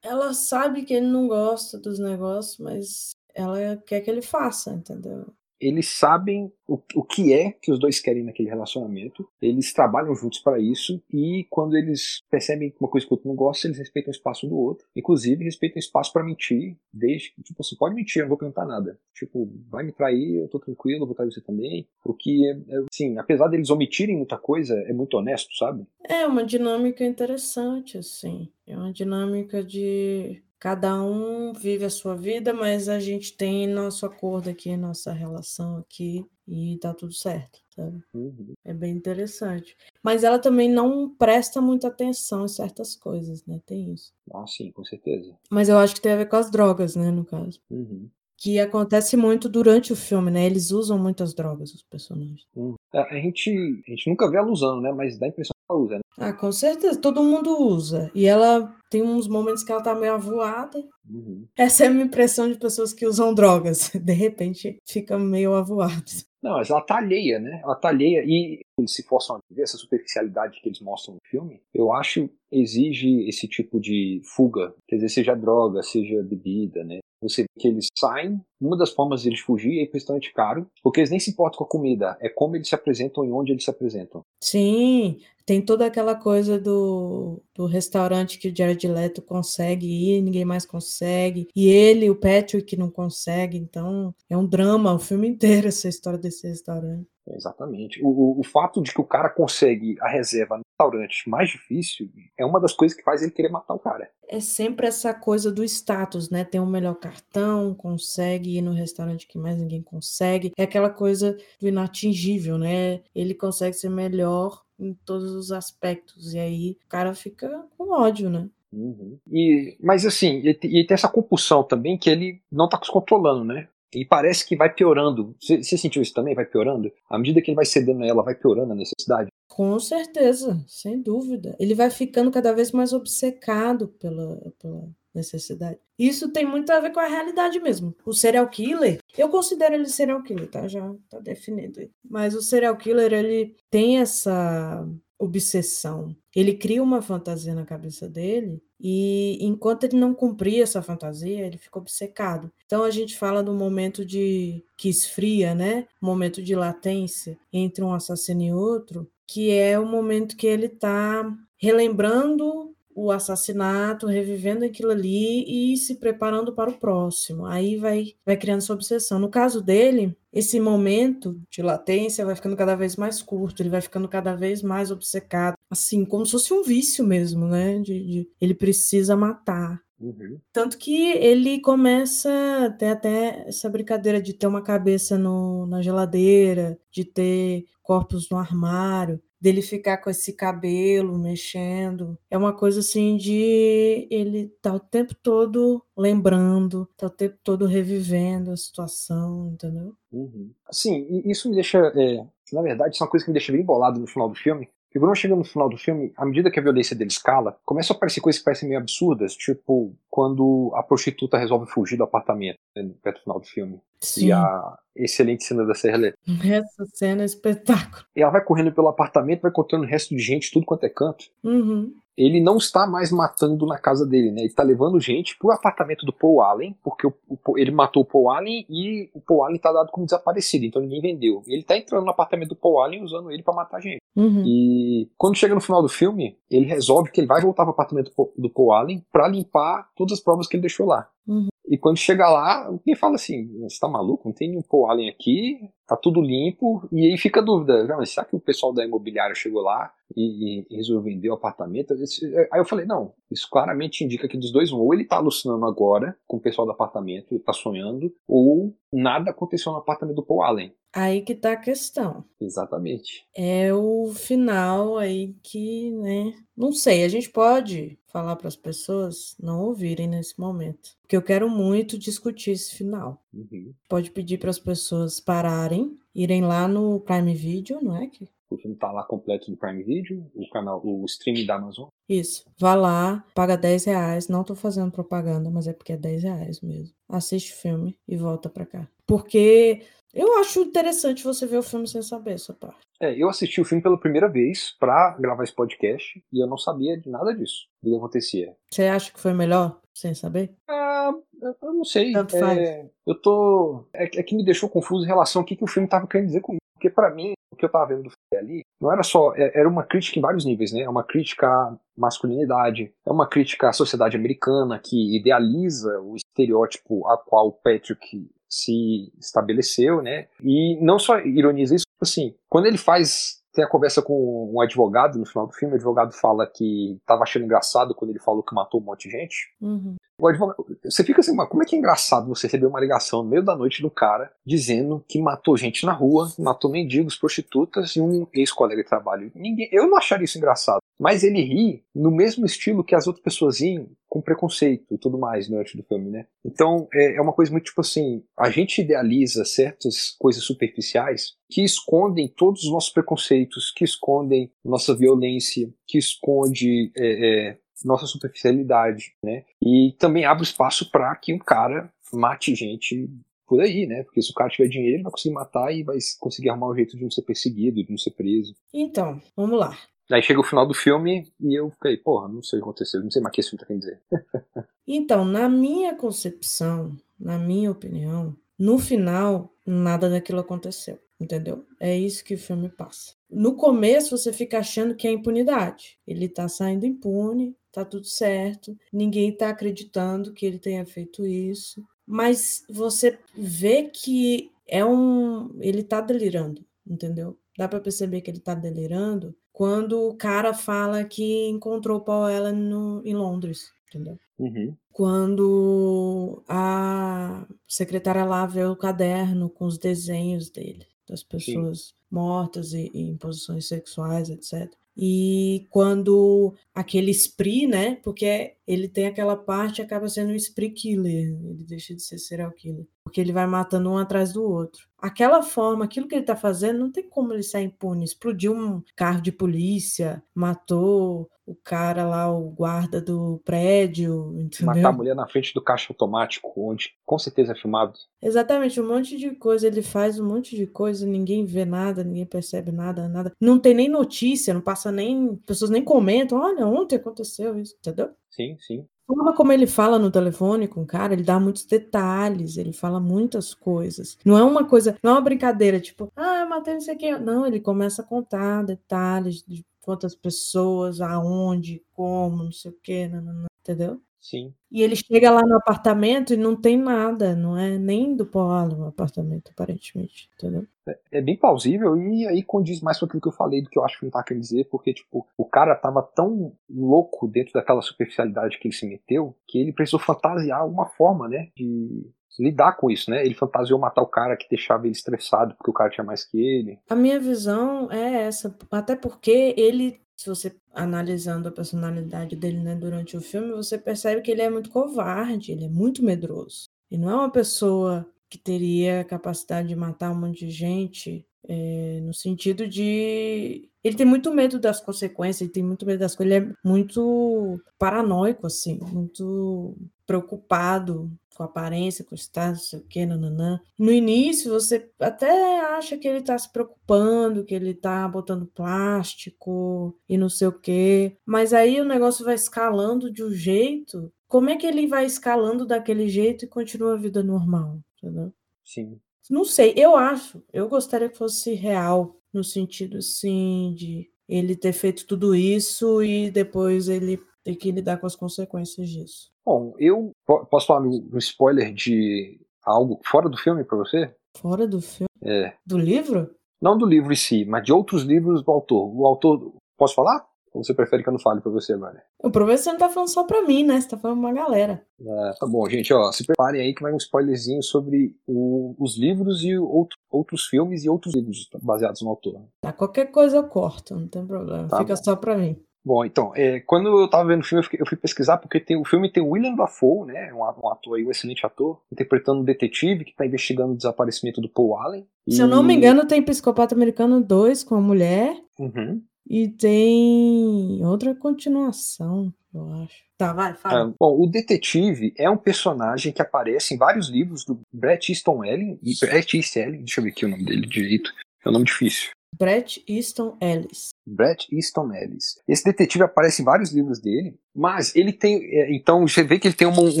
ela sabe que ele não gosta dos negócios, mas ela quer que ele faça, entendeu? Eles sabem o, o que é que os dois querem naquele relacionamento, eles trabalham juntos para isso e quando eles percebem uma coisa que o outro não gosta, eles respeitam o espaço do outro, inclusive respeitam o espaço para mentir, desde que, tipo, você pode mentir, eu não vou perguntar nada. Tipo, vai me trair, eu tô tranquilo, vou trair você também. O que, assim, apesar deles omitirem muita coisa, é muito honesto, sabe? É uma dinâmica interessante, assim. É uma dinâmica de Cada um vive a sua vida, mas a gente tem nosso acordo aqui, nossa relação aqui, e tá tudo certo, sabe? Uhum. É bem interessante. Mas ela também não presta muita atenção em certas coisas, né? Tem isso. Ah, sim, com certeza. Mas eu acho que tem a ver com as drogas, né, no caso. Uhum. Que acontece muito durante o filme, né? Eles usam muitas drogas, os personagens. Uhum. A, gente, a gente nunca vê ela usando, né? Mas dá a impressão que ela usa, né? Ah, com certeza, todo mundo usa. E ela tem uns momentos que ela tá meio avoada. Uhum. Essa é a minha impressão de pessoas que usam drogas. De repente, fica meio avoadas. Não, mas ela tá alheia, né? Ela tá alheia e eles se forçam a ver essa superficialidade que eles mostram no filme. Eu acho exige esse tipo de fuga, quer dizer, seja droga, seja bebida, né? Você vê que eles saem, uma das formas de eles fugir é ir para restaurante caro, porque eles nem se importam com a comida, é como eles se apresentam e onde eles se apresentam. Sim, tem toda aquela coisa do, do restaurante que o Jared Leto consegue ir, ninguém mais consegue, e ele, o Patrick, não consegue, então é um drama o filme inteiro essa história desse restaurante. Exatamente. O, o, fato de que o cara consegue a reserva no restaurante mais difícil é uma das coisas que faz ele querer matar o cara. É sempre essa coisa do status, né? Tem o um melhor cartão, consegue ir no restaurante que mais ninguém consegue. É aquela coisa do inatingível, né? Ele consegue ser melhor em todos os aspectos. E aí o cara fica com ódio, né? Uhum. E, mas assim, e, e, tem essa compulsão também que ele não está se controlando, né? E parece que vai piorando. Você, sentiu isso também? Vai piorando? À medida que ele vai cedendo a ela, vai piorando a necessidade? Com certeza, sem dúvida. Ele vai ficando cada vez mais obcecado pela, pela necessidade. Isso tem muito a ver com a realidade mesmo. O serial killer, eu considero ele serial killer, tá? Já tá definido. Mas o serial killer, ele tem essa obsessão. Ele cria uma fantasia na cabeça dele e enquanto ele não cumpria essa fantasia, ele ficou obcecado. Então a gente fala do momento de que esfria, né? Momento de latência entre um assassino e outro, que é o momento que ele está relembrando o assassinato, revivendo aquilo ali e se preparando para o próximo. Aí vai, vai criando essa obsessão. No caso dele, esse momento de latência vai ficando cada vez mais curto, ele vai ficando cada vez mais obcecado, assim, como se fosse um vício mesmo, né? De, de ele precisa matar. Uhum. Tanto que ele começa a ter até essa brincadeira de ter uma cabeça no, na geladeira, de ter corpos no armário dele ficar com esse cabelo mexendo. É uma coisa assim de ele tá o tempo todo lembrando, tá o tempo todo revivendo a situação, entendeu? Uhum. Assim, isso me deixa. É, na verdade, isso é uma coisa que me deixa bem bolado no final do filme. E quando chega no final do filme, à medida que a violência dele escala, começam a aparecer coisas que parecem meio absurdas, tipo quando a prostituta resolve fugir do apartamento, né, perto do final do filme. Sim. E a excelente cena da Serra. Essa cena é espetáculo. E ela vai correndo pelo apartamento, vai contando o resto de gente, tudo quanto é canto. Uhum ele não está mais matando na casa dele, né? Ele está levando gente pro apartamento do Paul Allen, porque o, o, ele matou o Paul Allen e o Paul Allen está dado como desaparecido, então ninguém vendeu. Ele está entrando no apartamento do Paul Allen usando ele para matar gente. Uhum. E quando chega no final do filme, ele resolve que ele vai voltar pro apartamento do Paul Allen para limpar todas as provas que ele deixou lá. Uhum. E quando chega lá, alguém fala assim: você tá maluco? Não tem nenhum Paul Allen aqui, tá tudo limpo. E aí fica a dúvida: mas será que o pessoal da imobiliária chegou lá e, e resolveu vender o apartamento? Aí eu falei: não, isso claramente indica que dos dois, ou ele tá alucinando agora com o pessoal do apartamento, tá sonhando, ou nada aconteceu no apartamento do Paul Allen. Aí que tá a questão. Exatamente. É o final aí que, né? Não sei, a gente pode falar para as pessoas não ouvirem nesse momento. Porque eu quero muito discutir esse final. Uhum. Pode pedir para as pessoas pararem, irem lá no Prime Video, não é? Que O filme tá lá completo no Prime Video, o canal, o streaming da Amazon. Isso. Vá lá, paga 10 reais. Não tô fazendo propaganda, mas é porque é 10 reais mesmo. Assiste o filme e volta pra cá. Porque eu acho interessante você ver o filme sem saber essa parte. É, eu assisti o filme pela primeira vez pra gravar esse podcast e eu não sabia de nada disso, do que acontecia. Você acha que foi melhor sem saber? Ah, eu não sei. Tanto é, faz. eu tô. É, é que me deixou confuso em relação ao que, que o filme tava querendo dizer comigo. Porque pra mim, o que eu tava vendo do filme ali, não era só. é- Era uma crítica em vários níveis, né? É uma crítica à masculinidade, é uma crítica à sociedade americana que idealiza o estereótipo a qual o Patrick se estabeleceu, né? E não só ironiza isso, assim, quando ele faz. Tem a conversa com um advogado no final do filme, o advogado fala que tava achando engraçado quando ele falou que matou um monte de gente. Uhum. O advogado, você fica assim, mas como é que é engraçado você receber uma ligação no meio da noite do cara dizendo que matou gente na rua, matou mendigos, prostitutas e um ex-colega de trabalho. Ninguém, eu não acharia isso engraçado. Mas ele ri no mesmo estilo que as outras pessoas riam, com preconceito e tudo mais durante o filme, né? Então é, é uma coisa muito tipo assim, a gente idealiza certas coisas superficiais que escondem todos os nossos preconceitos, que escondem nossa violência, que esconde é, é, nossa superficialidade, né? E também abre espaço para que um cara mate gente por aí, né? Porque se o cara tiver dinheiro, ele vai conseguir matar e vai conseguir arrumar um jeito de não ser perseguido, de não ser preso. Então, vamos lá. Aí chega o final do filme e eu fiquei, porra, não sei o que aconteceu, não sei mais o que esse filme tá querendo dizer. Então, na minha concepção, na minha opinião, no final, nada daquilo aconteceu, entendeu? É isso que o filme passa. No começo, você fica achando que é impunidade. Ele tá saindo impune, tá tudo certo, ninguém tá acreditando que ele tenha feito isso, mas você vê que é um. Ele tá delirando, entendeu? Dá pra perceber que ele tá delirando quando o cara fala que encontrou Paul Allen no, em Londres, entendeu? Uhum. quando a secretária lá vê o caderno com os desenhos dele, das pessoas mortas e, e em posições sexuais, etc. E quando aquele spree, né? Porque ele tem aquela parte acaba sendo um spree killer, ele deixa de ser serial killer, porque ele vai matando um atrás do outro. Aquela forma, aquilo que ele tá fazendo, não tem como ele sair impune. Explodiu um carro de polícia, matou o cara lá, o guarda do prédio, entendeu? Matar a mulher na frente do caixa automático, onde com certeza é filmado. Exatamente, um monte de coisa, ele faz um monte de coisa, ninguém vê nada, ninguém percebe nada, nada. Não tem nem notícia, não passa nem. Pessoas nem comentam, olha, ontem aconteceu isso, entendeu? Sim, sim. Forma como ele fala no telefone com o cara, ele dá muitos detalhes, ele fala muitas coisas. Não é uma coisa, não é uma brincadeira, tipo, ah, eu matei não sei quem. Não, ele começa a contar detalhes de quantas pessoas, aonde, como, não sei o quê, nananã, entendeu? Sim. E ele chega lá no apartamento e não tem nada, não é nem do Paulo no apartamento, aparentemente, entendeu? É bem plausível e aí condiz mais com aquilo que eu falei do que eu acho que não tá querendo dizer, porque, tipo, o cara tava tão louco dentro daquela superficialidade que ele se meteu que ele precisou fantasiar alguma forma, né, de lidar com isso, né? Ele fantasiou matar o cara que deixava ele estressado porque o cara tinha mais que ele. A minha visão é essa, até porque ele, se você analisando a personalidade dele né, durante o filme, você percebe que ele é muito covarde, ele é muito medroso. E não é uma pessoa que teria capacidade de matar um monte de gente, é, no sentido de. Ele tem muito medo das consequências, ele tem muito medo das coisas, ele é muito paranoico, assim, muito preocupado com a aparência, com o estado, não sei o que, nananã. No início, você até acha que ele tá se preocupando, que ele tá botando plástico e não sei o que, mas aí o negócio vai escalando de um jeito. Como é que ele vai escalando daquele jeito e continua a vida normal? Entendeu? Sim. Não sei, eu acho, eu gostaria que fosse real, no sentido assim de ele ter feito tudo isso e depois ele ter que lidar com as consequências disso. Bom, eu po- posso falar no spoiler de algo fora do filme pra você? Fora do filme, É. do livro? Não do livro em si, mas de outros livros do autor. O autor. Posso falar? Ou você prefere que eu não fale pra você agora? O problema é que você não tá falando só pra mim, né? Você tá falando pra uma galera. Ah, tá bom, gente, ó, se preparem aí que vai um spoilerzinho sobre o- os livros e outro- outros filmes e outros livros baseados no autor. Tá, qualquer coisa eu corto, não tem problema. Tá Fica bom. só pra mim. Bom, então, é, quando eu tava vendo o filme, eu, fiquei, eu fui pesquisar, porque tem, o filme tem o William Dafoe, né, um, um ator aí, um excelente ator, interpretando um detetive que tá investigando o desaparecimento do Paul Allen. E... Se eu não me engano, tem Psicopata Americano 2 com a mulher. Uhum. E tem outra continuação, eu acho. Tá, vai, fala. Ah, bom, o detetive é um personagem que aparece em vários livros do Bret Easton Ellis. Bret Easton Ellis, deixa eu ver aqui o nome dele direito. É um nome difícil. Bret Easton Ellis. Bret Easton Ellis. Esse detetive aparece em vários livros dele, mas ele tem. É, então você vê que ele tem um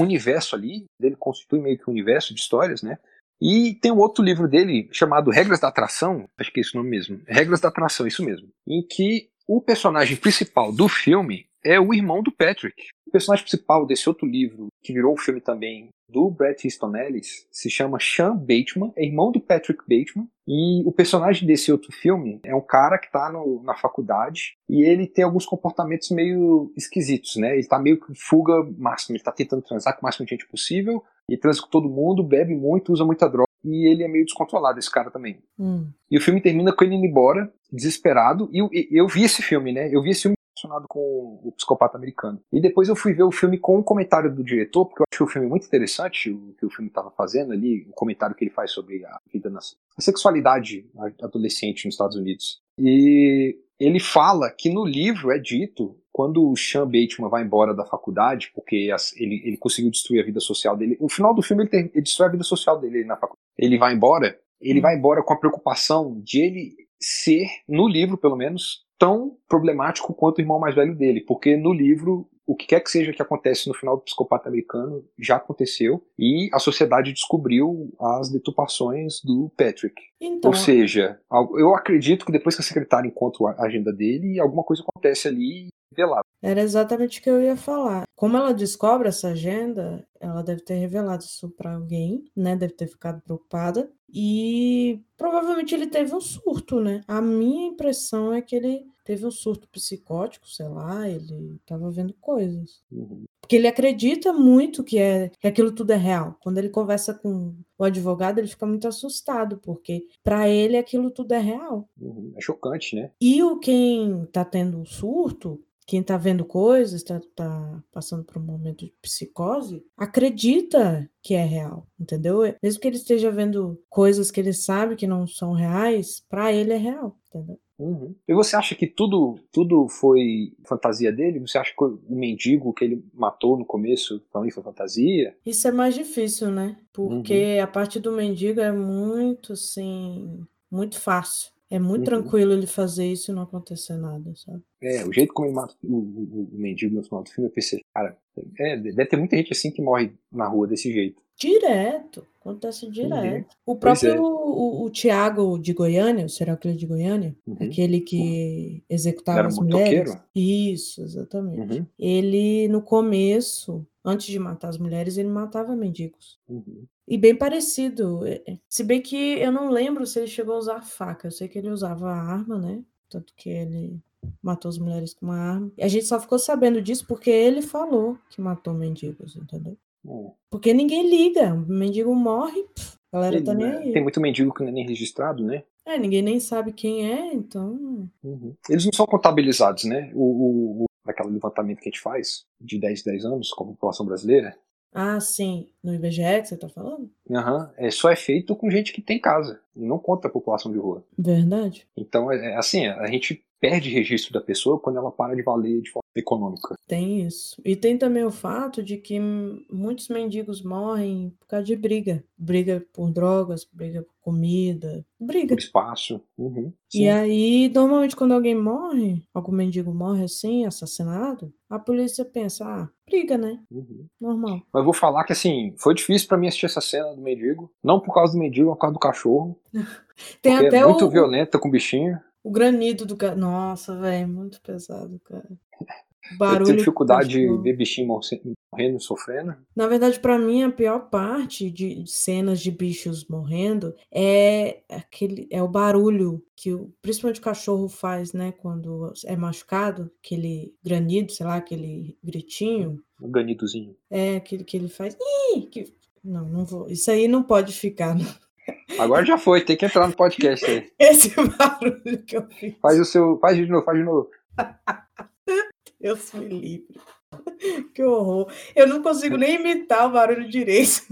universo ali, ele constitui meio que um universo de histórias, né? E tem um outro livro dele chamado Regras da Atração, acho que é esse o nome mesmo. Regras da Atração, isso mesmo. Em que o personagem principal do filme é o irmão do Patrick. O personagem principal desse outro livro, que virou o filme também, do Bret Easton Ellis, se chama Sean Bateman, é irmão do Patrick Bateman, e o personagem desse outro filme é um cara que tá no, na faculdade e ele tem alguns comportamentos meio esquisitos, né? Ele tá meio que fuga máxima, ele tá tentando transar com o máximo de gente possível, e transa com todo mundo, bebe muito, usa muita droga, e ele é meio descontrolado, esse cara também. Hum. E o filme termina com ele indo embora, desesperado, e eu, eu vi esse filme, né? Eu vi esse filme relacionado com o psicopata americano. E depois eu fui ver o filme com um comentário do diretor, porque eu achei o filme muito interessante, o que o filme estava fazendo ali, o comentário que ele faz sobre a vida na a sexualidade adolescente nos Estados Unidos. E ele fala que no livro é dito quando o Sean Bateman vai embora da faculdade, porque as, ele, ele conseguiu destruir a vida social dele. No final do filme ele, tem, ele destrói a vida social dele na faculdade. Ele vai embora, ele hum. vai embora com a preocupação de ele ser, no livro pelo menos, tão problemático quanto o irmão mais velho dele, porque no livro o que quer que seja que acontece no final do Psicopata Americano já aconteceu e a sociedade descobriu as deturpações do Patrick. Então, Ou seja, eu acredito que depois que a secretária encontra a agenda dele, alguma coisa acontece ali velado. Era exatamente o que eu ia falar. Como ela descobre essa agenda, ela deve ter revelado isso para alguém, né? Deve ter ficado preocupada. E provavelmente ele teve um surto, né? A minha impressão é que ele teve um surto psicótico, sei lá, ele estava vendo coisas. Uhum. Porque ele acredita muito que, é, que aquilo tudo é real. Quando ele conversa com o advogado, ele fica muito assustado, porque para ele aquilo tudo é real. Uhum. É chocante, né? E o quem tá tendo um surto quem está vendo coisas, está tá passando por um momento de psicose, acredita que é real, entendeu? Mesmo que ele esteja vendo coisas que ele sabe que não são reais, para ele é real, entendeu? Uhum. E você acha que tudo, tudo foi fantasia dele? Você acha que o mendigo que ele matou no começo também foi fantasia? Isso é mais difícil, né? Porque uhum. a parte do mendigo é muito, assim, muito fácil. É muito uhum. tranquilo ele fazer isso e não acontecer nada, sabe? É, o jeito como ele mata o, o, o mendigo no final do filme, eu pensei, cara, é, deve ter muita gente assim que morre na rua desse jeito. Direto, acontece uhum. direto. Uhum. O próprio é. o, o Tiago de Goiânia, o serial killer de Goiânia, uhum. aquele que executava Era as mulheres. Isso, exatamente. Uhum. Ele, no começo, antes de matar as mulheres, ele matava mendigos. Uhum. E bem parecido. É, é. Se bem que eu não lembro se ele chegou a usar faca. Eu sei que ele usava arma, né? Tanto que ele matou as mulheres com uma arma. E a gente só ficou sabendo disso porque ele falou que matou mendigos, entendeu? É. Porque ninguém liga. O mendigo morre, pff, a galera ele, tá nem aí. Tem muito mendigo que não é nem registrado, né? É, ninguém nem sabe quem é, então. Uhum. Eles não são contabilizados, né? O, o, o, aquele levantamento que a gente faz de 10 10 anos com a população brasileira, ah, sim. No IBGE que você tá falando? Aham. Uhum. É, só é feito com gente que tem casa. Não conta a população de rua. Verdade. Então, é, é, assim, a gente perde registro da pessoa quando ela para de valer de forma econômica. Tem isso. E tem também o fato de que muitos mendigos morrem por causa de briga. Briga por drogas, briga por comida, briga. Por espaço. Uhum, e aí, normalmente, quando alguém morre, algum mendigo morre assim, assassinado, a polícia pensa, ah, briga, né? Uhum. Normal. Mas eu vou falar que, assim, foi difícil para mim assistir essa cena do mendigo. Não por causa do mendigo, mas por causa do cachorro. tem até é muito o... violenta com o bichinho. O granido do cara. Nossa, velho, muito pesado, cara. Barulho eu tenho dificuldade de ver bichinho morrendo sofrendo. Na verdade, para mim, a pior parte de cenas de bichos morrendo é aquele é o barulho que o, principalmente o cachorro faz, né, quando é machucado, aquele granido, sei lá, aquele gritinho. Um ganidozinho. É, aquele que ele faz. Ih, que... Não, não vou. Isso aí não pode ficar. Não. Agora já foi, tem que entrar no podcast aí. Esse barulho que eu fiz. Faz o seu. Faz de novo, faz de novo. Deus me livre. Que horror. Eu não consigo nem imitar o barulho direito.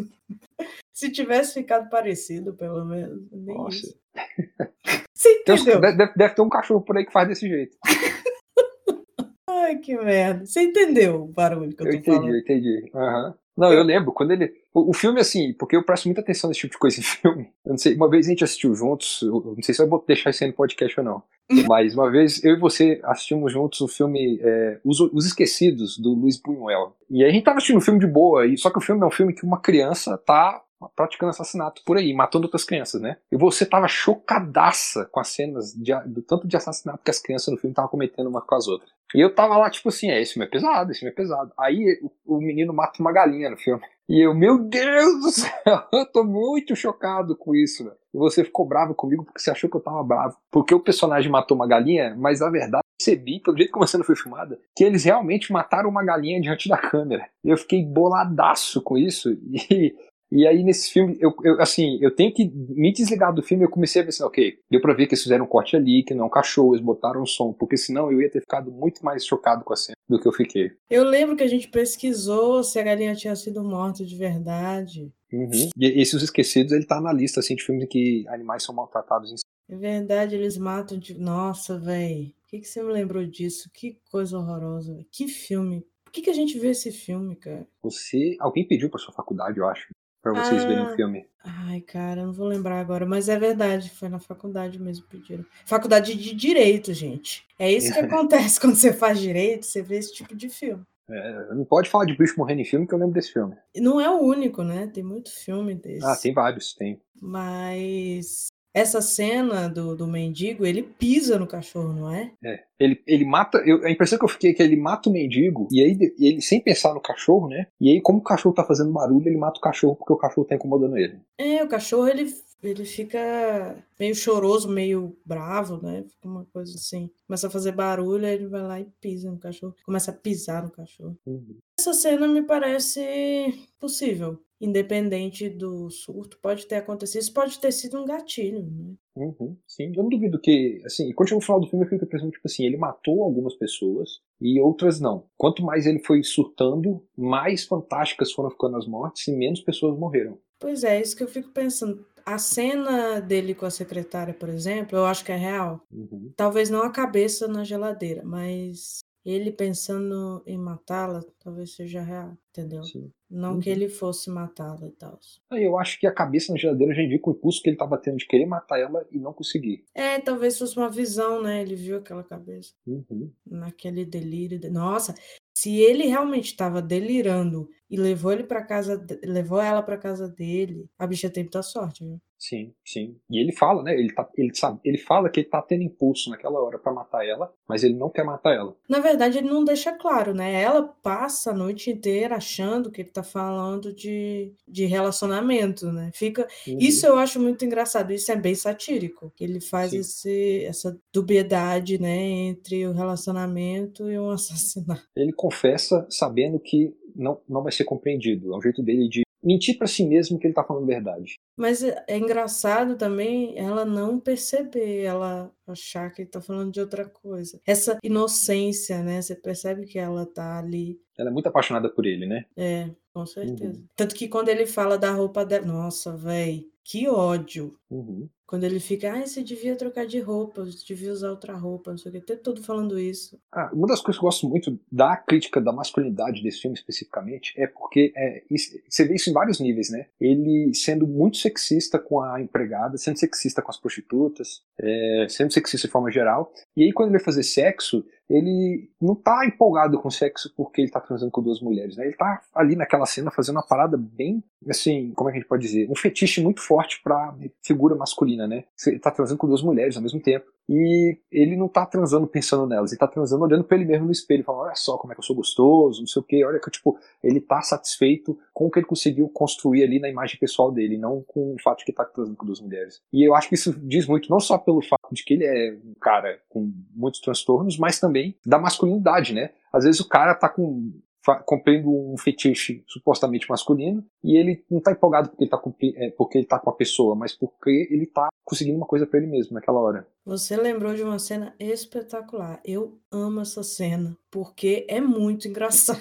Se tivesse ficado parecido, pelo menos. Nem Nossa. Isso. Você entendeu? Deve, deve, ter um cachorro por aí que faz desse jeito. Ai, que merda. Você entendeu o barulho que eu, eu tô entendi, falando? Eu entendi, entendi. Uhum. Não, eu lembro, quando ele. O, o, filme, assim, porque eu presto muita atenção nesse tipo de coisa em filme. Eu não sei, uma vez a gente assistiu juntos, eu não sei se vai deixar isso aí no podcast ou não. Mas uma vez eu e você assistimos juntos o filme é, Os, Os, Esquecidos, do Luiz Buñuel. E aí a gente tava assistindo um filme de boa, e, só que o filme é um filme que uma criança tá praticando assassinato por aí, matando outras crianças, né? E você tava chocadaça com as cenas de, do tanto de assassinato que as crianças no filme estavam cometendo uma com as outras. E eu tava lá, tipo assim, é, esse filme é pesado, esse filme é pesado. Aí o, o menino mata uma galinha no filme. E eu, meu Deus do céu, eu tô muito chocado com isso, velho. E você ficou bravo comigo porque você achou que eu tava bravo. Porque o personagem matou uma galinha, mas a verdade percebi, pelo jeito como a cena foi filmada, que eles realmente mataram uma galinha diante da câmera. Eu fiquei boladaço com isso. E e aí, nesse filme, eu, eu, assim, eu tenho que me desligar do filme. Eu comecei a pensar, ok, deu pra ver que eles fizeram um corte ali, que não é um cachorro, eles botaram um som, porque senão eu ia ter ficado muito mais chocado com a cena do que eu fiquei. Eu lembro que a gente pesquisou se a galinha tinha sido morta de verdade. Uhum. E esses Esquecidos, ele tá na lista, assim, de filmes em que animais são maltratados em É verdade, eles matam de. Nossa, velho. Por que, que você me lembrou disso? Que coisa horrorosa. Véio. Que filme. Por que, que a gente vê esse filme, cara? Você. Alguém pediu pra sua faculdade, eu acho para vocês ah, verem o filme. Ai, cara, não vou lembrar agora, mas é verdade, foi na faculdade mesmo pediram. Faculdade de direito, gente. É isso que acontece quando você faz direito, você vê esse tipo de filme. É, não pode falar de bicho morrendo em filme que eu lembro desse filme. Não é o único, né? Tem muito filme desse. Ah, tem vários, tem. Mas essa cena do, do mendigo, ele pisa no cachorro, não é? É. Ele, ele mata. Eu, a impressão que eu fiquei é que ele mata o mendigo, e aí ele, sem pensar no cachorro, né? E aí, como o cachorro tá fazendo barulho, ele mata o cachorro porque o cachorro tá incomodando ele. É, o cachorro ele, ele fica meio choroso, meio bravo, né? Fica uma coisa assim. Começa a fazer barulho, aí ele vai lá e pisa no cachorro. Começa a pisar no cachorro. Uhum. Essa cena me parece possível independente do surto, pode ter acontecido. Isso pode ter sido um gatilho, né? Uhum, sim, eu não duvido que, assim, quando chegou no final do filme, eu fico pensando, tipo assim, ele matou algumas pessoas e outras não. Quanto mais ele foi surtando, mais fantásticas foram ficando as mortes e menos pessoas morreram. Pois é, isso que eu fico pensando. A cena dele com a secretária, por exemplo, eu acho que é real. Uhum. Talvez não a cabeça na geladeira, mas ele pensando em matá-la, talvez seja real, entendeu? Sim. Não uhum. que ele fosse matá-la e tal. Eu acho que a cabeça na geladeira já indica o impulso que ele estava tendo de querer matar ela e não conseguir. É, talvez fosse uma visão, né? Ele viu aquela cabeça. Uhum. Naquele delírio. De... Nossa, se ele realmente estava delirando e levou ele para casa, levou ela para casa dele, a bicha tem muita sorte, viu? Sim, sim. E ele fala, né? Ele, tá, ele, sabe, ele fala que ele tá tendo impulso naquela hora para matar ela, mas ele não quer matar ela. Na verdade, ele não deixa claro, né? Ela passa a noite inteira achando que ele tá falando de, de relacionamento, né? Fica. Uhum. Isso eu acho muito engraçado, isso é bem satírico. Ele faz esse, essa dubiedade, né, entre o relacionamento e um assassinato. Ele confessa sabendo que não, não vai ser compreendido. É um jeito dele de mentir para si mesmo que ele tá falando verdade. Mas é, é engraçado também ela não perceber, ela achar que ele tá falando de outra coisa. Essa inocência, né? Você percebe que ela tá ali. Ela é muito apaixonada por ele, né? É, com certeza. Uhum. Tanto que quando ele fala da roupa dela. Nossa, velho, que ódio. Uhum. Quando ele fica, ah, você devia trocar de roupa, você devia usar outra roupa, não sei o que, tempo todo falando isso. Ah, uma das coisas que eu gosto muito da crítica da masculinidade desse filme especificamente é porque é, você vê isso em vários níveis, né? Ele sendo muito sexista com a empregada, sendo sexista com as prostitutas, é, sendo sexista de forma geral, e aí quando ele vai fazer sexo, ele não tá empolgado com sexo porque ele tá transando com duas mulheres, né? Ele tá ali naquela cena fazendo uma parada bem, assim, como é que a gente pode dizer? Um fetiche muito forte pra figura masculina, né? Ele tá transando com duas mulheres ao mesmo tempo. E ele não tá transando pensando nelas, ele tá transando olhando pra ele mesmo no espelho, falando, olha só como é que eu sou gostoso, não sei o que, olha que, tipo, ele tá satisfeito com o que ele conseguiu construir ali na imagem pessoal dele, não com o fato de que tá transando com duas mulheres. E eu acho que isso diz muito, não só pelo fato de que ele é um cara com muitos transtornos, mas também da masculinidade, né? Às vezes o cara tá com cumprindo um fetiche supostamente masculino e ele não tá empolgado porque ele tá, é, porque ele tá com a pessoa, mas porque ele tá conseguindo uma coisa para ele mesmo naquela hora. Você lembrou de uma cena espetacular. Eu amo essa cena porque é muito engraçado.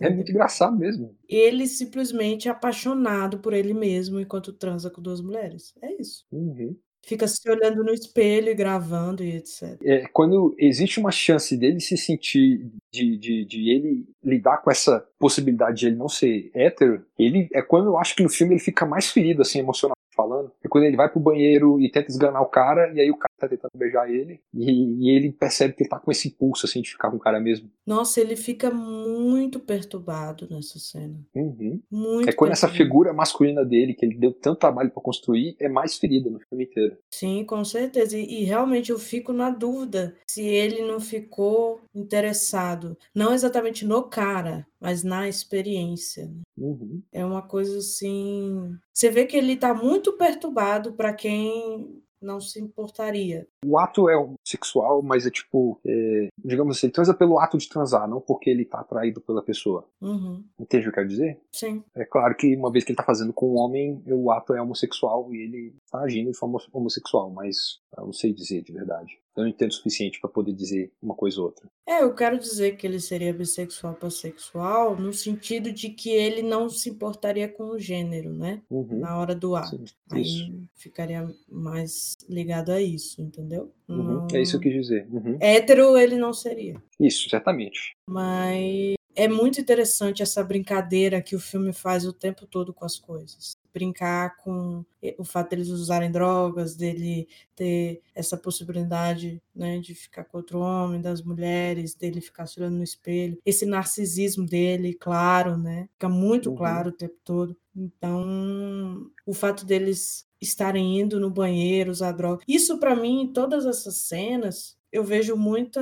É muito engraçado mesmo. Ele simplesmente é apaixonado por ele mesmo enquanto transa com duas mulheres. É isso. Uhum. Fica se olhando no espelho e gravando e etc. É, quando existe uma chance dele se sentir, de, de, de ele lidar com essa possibilidade de ele não ser hétero, ele é quando eu acho que no filme ele fica mais ferido, assim, emocionalmente falando. Quando ele vai pro banheiro e tenta esganar o cara, e aí o cara tá tentando beijar ele, e, e, ele percebe que ele tá com esse impulso, assim, de ficar com o cara mesmo. Nossa, ele fica muito perturbado nessa cena. Uhum. Muito É quando essa figura masculina dele, que ele deu tanto trabalho para construir, é mais ferida no filme inteiro. Sim, com certeza. E, e realmente eu fico na dúvida se ele não ficou interessado, não exatamente no cara, mas na experiência. Né? Uhum. É uma coisa assim. Você vê que ele tá muito perturbado para quem não se importaria. O ato é sexual, mas é tipo, é, digamos assim, ele transa pelo ato de transar, não porque ele tá atraído pela pessoa. Uhum. Entende o que eu quero dizer? Sim. É claro que uma vez que ele tá fazendo com um homem, o ato é homossexual e ele tá agindo de forma homossexual, mas eu não sei dizer de verdade. Eu não entendo o suficiente para poder dizer uma coisa ou outra. É, eu quero dizer que ele seria bissexual pansexual no sentido de que ele não se importaria com o gênero, né? Uhum. Na hora do ato. Sim, Aí isso. ficaria mais ligado a isso, entendeu? Uhum. É isso que eu quis dizer. Uhum. Hétero ele não seria. Isso, certamente. Mas é muito interessante essa brincadeira que o filme faz o tempo todo com as coisas. Brincar com o fato deles usarem drogas, dele ter essa possibilidade né, de ficar com outro homem, das mulheres, dele ficar se olhando no espelho. Esse narcisismo dele, claro, né? Fica muito Uhum. claro o tempo todo. Então, o fato deles estarem indo no banheiro, usar droga. Isso, para mim, todas essas cenas, eu vejo muita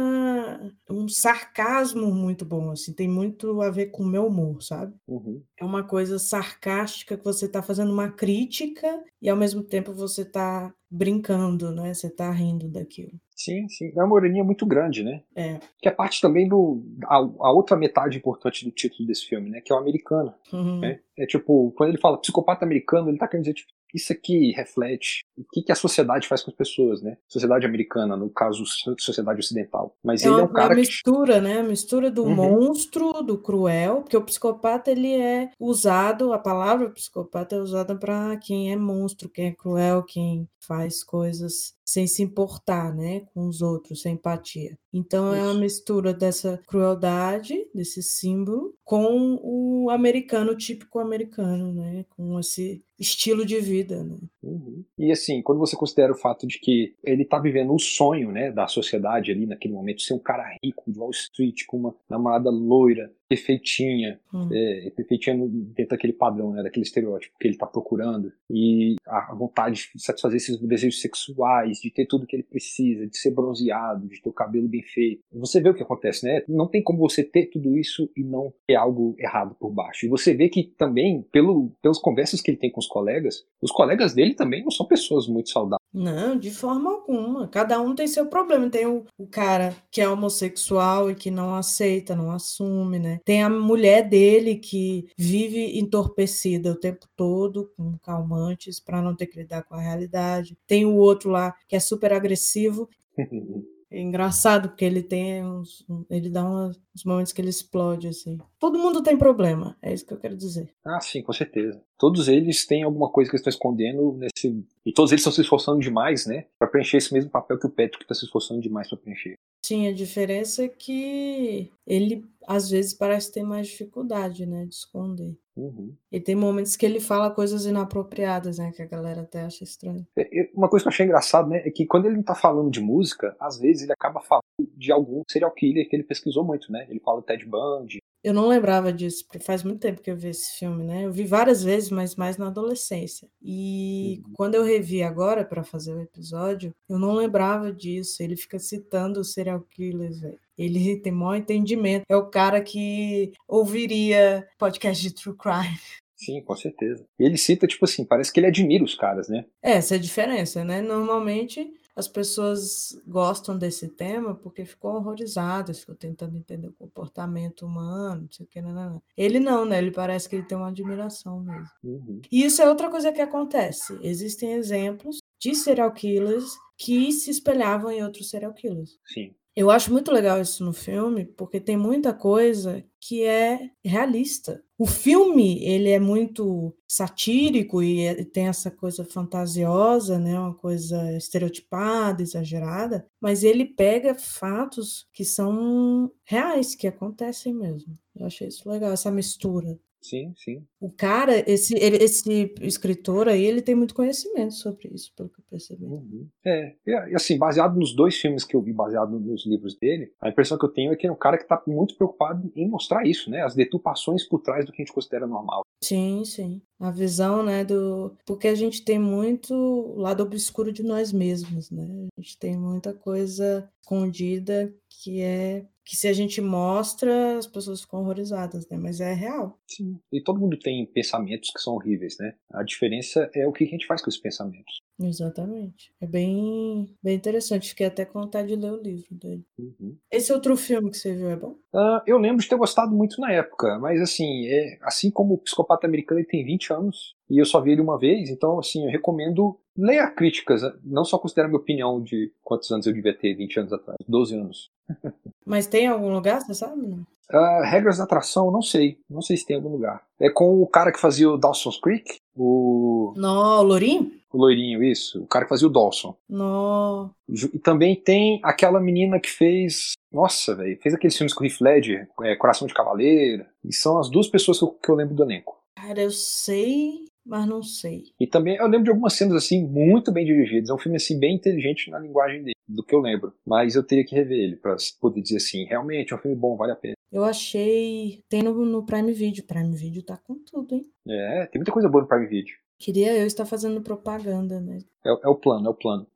um sarcasmo muito bom, assim, tem muito a ver com o meu humor, sabe? Uhum. É uma coisa sarcástica que você está fazendo uma crítica e ao mesmo tempo você está brincando, né? Você está rindo daquilo. Sim, sim. É uma ironia muito grande, né? É. Que é parte também do. A, a outra metade importante do título desse filme, né? Que é o americano. Uhum. né? É tipo, quando ele fala psicopata americano, ele tá querendo dizer, tipo, isso aqui reflete o que, que a sociedade faz com as pessoas, né? Sociedade americana, no caso, so- sociedade ocidental. Mas É ele é uma, um uma cara que. mistura, né? A mistura do Uhum. monstro, do cruel, porque o psicopata ele é usado, a palavra psicopata é usada para quem é monstro, quem é cruel, quem faz coisas sem se importar, né, com os outros, sem empatia. Então é uma mistura dessa crueldade, desse símbolo, com o americano, o típico americano, né, com esse estilo de vida, né? Uhum. E assim, quando você considera o fato de que ele tá vivendo o sonho, né, da sociedade ali naquele momento, ser um cara rico de Wall Street, com uma namorada loira, perfeitinha, Hum. é, perfeitinha dentro daquele padrão, né, daquele estereótipo que ele tá procurando, e a vontade de satisfazer esses desejos sexuais, de ter tudo que ele precisa, de ser bronzeado, de ter o cabelo bem feito. Você vê o que acontece, né? Não tem como você ter tudo isso e não ter algo errado por baixo. E você vê que também, pelo, pelas conversas que ele tem com os colegas, os colegas dele também não são pessoas muito saudáveis. Não, de forma alguma. Cada um tem seu problema. Tem o, o cara que é homossexual e que não aceita, não assume, né? Tem a mulher dele que vive entorpecida o tempo todo com calmantes para não ter que lidar com a realidade. Tem o outro lá que é super agressivo. É engraçado porque ele tem uns, ele dá umas- uns momentos que ele explode assim. Todo mundo tem problema, é isso que eu quero dizer. Ah, sim, com certeza. Todos eles têm alguma coisa que eles estão escondendo nesse. E todos eles estão se esforçando demais, né? Pra preencher esse mesmo papel que o Patrick tá se esforçando demais pra preencher. Sim, a diferença é que ele às vezes parece ter mais dificuldade, né, de esconder. Uhum. E tem momentos que ele fala coisas inapropriadas, né, que a galera até acha estranho. É, Uma coisa que eu achei engraçado, né? É que quando ele não tá falando de música, às vezes ele acaba falando de algum serial killer que ele pesquisou muito, né? Ele fala do Ted Bundy. Eu não lembrava disso, porque faz muito tempo que eu vi esse filme, né? Eu vi várias vezes, mas mais na adolescência. E Uhum. quando eu revi agora para fazer o episódio, eu não lembrava disso. Ele fica citando os serial killers, velho. Ele tem maior entendimento. É o cara que ouviria podcast de true crime. Sim, com certeza. E ele cita, tipo assim, parece que ele admira os caras, né? É, essa é a diferença, né? Normalmente as pessoas gostam desse tema porque ficam horrorizadas, ficam tentando entender o comportamento humano, não sei o que, não, não, não. Ele não, né? Ele parece que ele tem uma admiração mesmo. Uhum. E isso é outra coisa que acontece. Existem exemplos de serial killers que se espelhavam em outros serial killers. Sim. Eu acho muito legal isso no filme, porque tem muita coisa que é realista. O filme, ele é muito satírico e é- tem essa coisa fantasiosa, né, uma coisa estereotipada, exagerada, mas ele pega fatos que são reais, que acontecem mesmo. Eu achei isso legal, essa mistura. Sim, sim. O cara, esse, ele- esse escritor aí, ele tem muito conhecimento sobre isso, pelo que eu percebi. Uhum. É, e assim, baseado nos dois filmes que eu vi, baseado nos livros dele, a impressão que eu tenho é que ele é um cara que tá muito preocupado em mostrar isso, né? As deturpações por trás do que a gente considera normal. Sim, sim. A visão, né, do... Porque a gente tem muito lado obscuro de nós mesmos, né? A gente tem muita coisa escondida que é... Que se a gente mostra, as pessoas ficam horrorizadas, né? Mas é real. Sim. E todo mundo tem pensamentos que são horríveis, né? A diferença é o que a gente faz com esses pensamentos. Exatamente. É bem, bem interessante. Fiquei até com vontade de ler o livro dele. Uhum. Esse outro filme que você viu é bom? Ah, eu lembro de ter gostado muito na época, mas assim, é, assim como o Psicopata Americano ele tem 20 anos, e eu só vi ele uma vez, então assim, eu recomendo ler críticas, não só considerar minha opinião de quantos anos eu devia ter 20 anos atrás, 12 anos. Mas tem em algum lugar, você sabe? Não? Ah, regras da atração, não sei, não sei se tem em algum lugar. É com o cara que fazia o Dawson's Creek, o, No, o Lourinho? o loirinho, isso, o cara que fazia o Dawson. No. E também tem aquela menina que fez. Nossa, velho. Fez aqueles filmes com o Heath Ledger, é, Coração de Cavaleiro. E são as duas pessoas que eu, que eu lembro do elenco. Cara, eu sei, mas não sei. E também eu lembro de algumas cenas assim muito bem dirigidas. É um filme assim bem inteligente na linguagem dele, do que eu lembro. Mas eu teria que rever ele pra poder dizer assim, realmente é um filme bom, vale a pena. Eu achei. Tem no, no Prime Video. Prime Video tá com tudo, hein? É, tem muita coisa boa no Prime Video. Queria eu estar fazendo propaganda, né? É, é o plano, é o plano.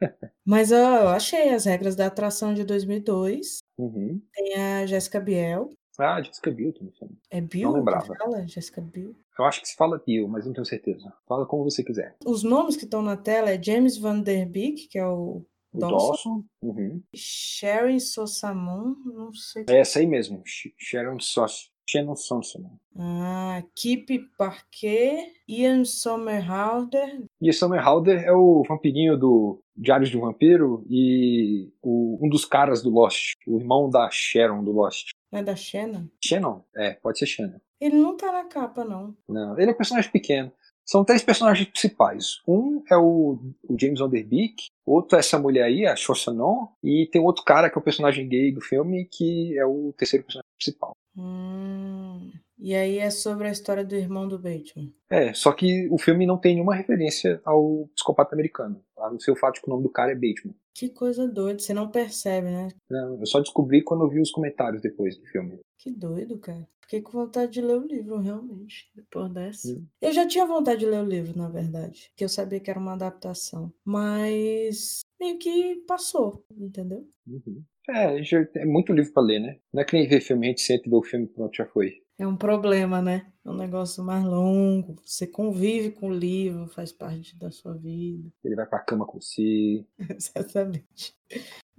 Mas ó, eu achei as regras da atração de 2002. Uhum. Tem a Jessica Biel. Ah, Jessica Biel filme. É Biel? Não lembrava. Jessica Biel. Eu acho que se fala Biel, mas não tenho certeza. Fala como você quiser. Os nomes que estão na tela é James Van Der Beek, que é o O Dawson. Dawson. Uhum. Sharon Sossamon, não sei. É essa aí mesmo. Sh- Sharon Sos. Shannon Sonson. Ah, Kip Parquet, Ian Somerhalder. E Somerhalder é o vampirinho do Diários de um Vampiro e o- um dos caras do Lost, o irmão da Sharon do Lost. Não é da Shannon? Shannon? É, pode ser Shannon. Ele não tá na capa, não. Não, ele é um personagem pequeno. São três personagens principais. Um é o, o James Van Der Beek, outro é essa mulher aí, a Chossanon, e tem outro cara que é o personagem gay do filme, que é o terceiro personagem principal. Hum. E aí é sobre a história do irmão do Bateman. É, só que o filme não tem nenhuma referência ao psicopata americano, a não ser o fato que o nome do cara é Bateman. Que coisa doida, você não percebe, né? Não, eu só descobri quando eu vi os comentários depois do filme. Que doido, cara. Fiquei com vontade de ler o livro, realmente, depois dessa. Hum. Eu já tinha vontade de ler o livro, na verdade, porque eu sabia que era uma adaptação. Mas meio que passou, entendeu? Uhum. É, já- é muito livro pra ler, né? Não é que nem ver filme, a gente senta e vê o filme e pronto, já foi. É um problema, né? É um negócio mais longo. Você convive com o livro, faz parte da sua vida. Ele vai pra cama com você. Exatamente.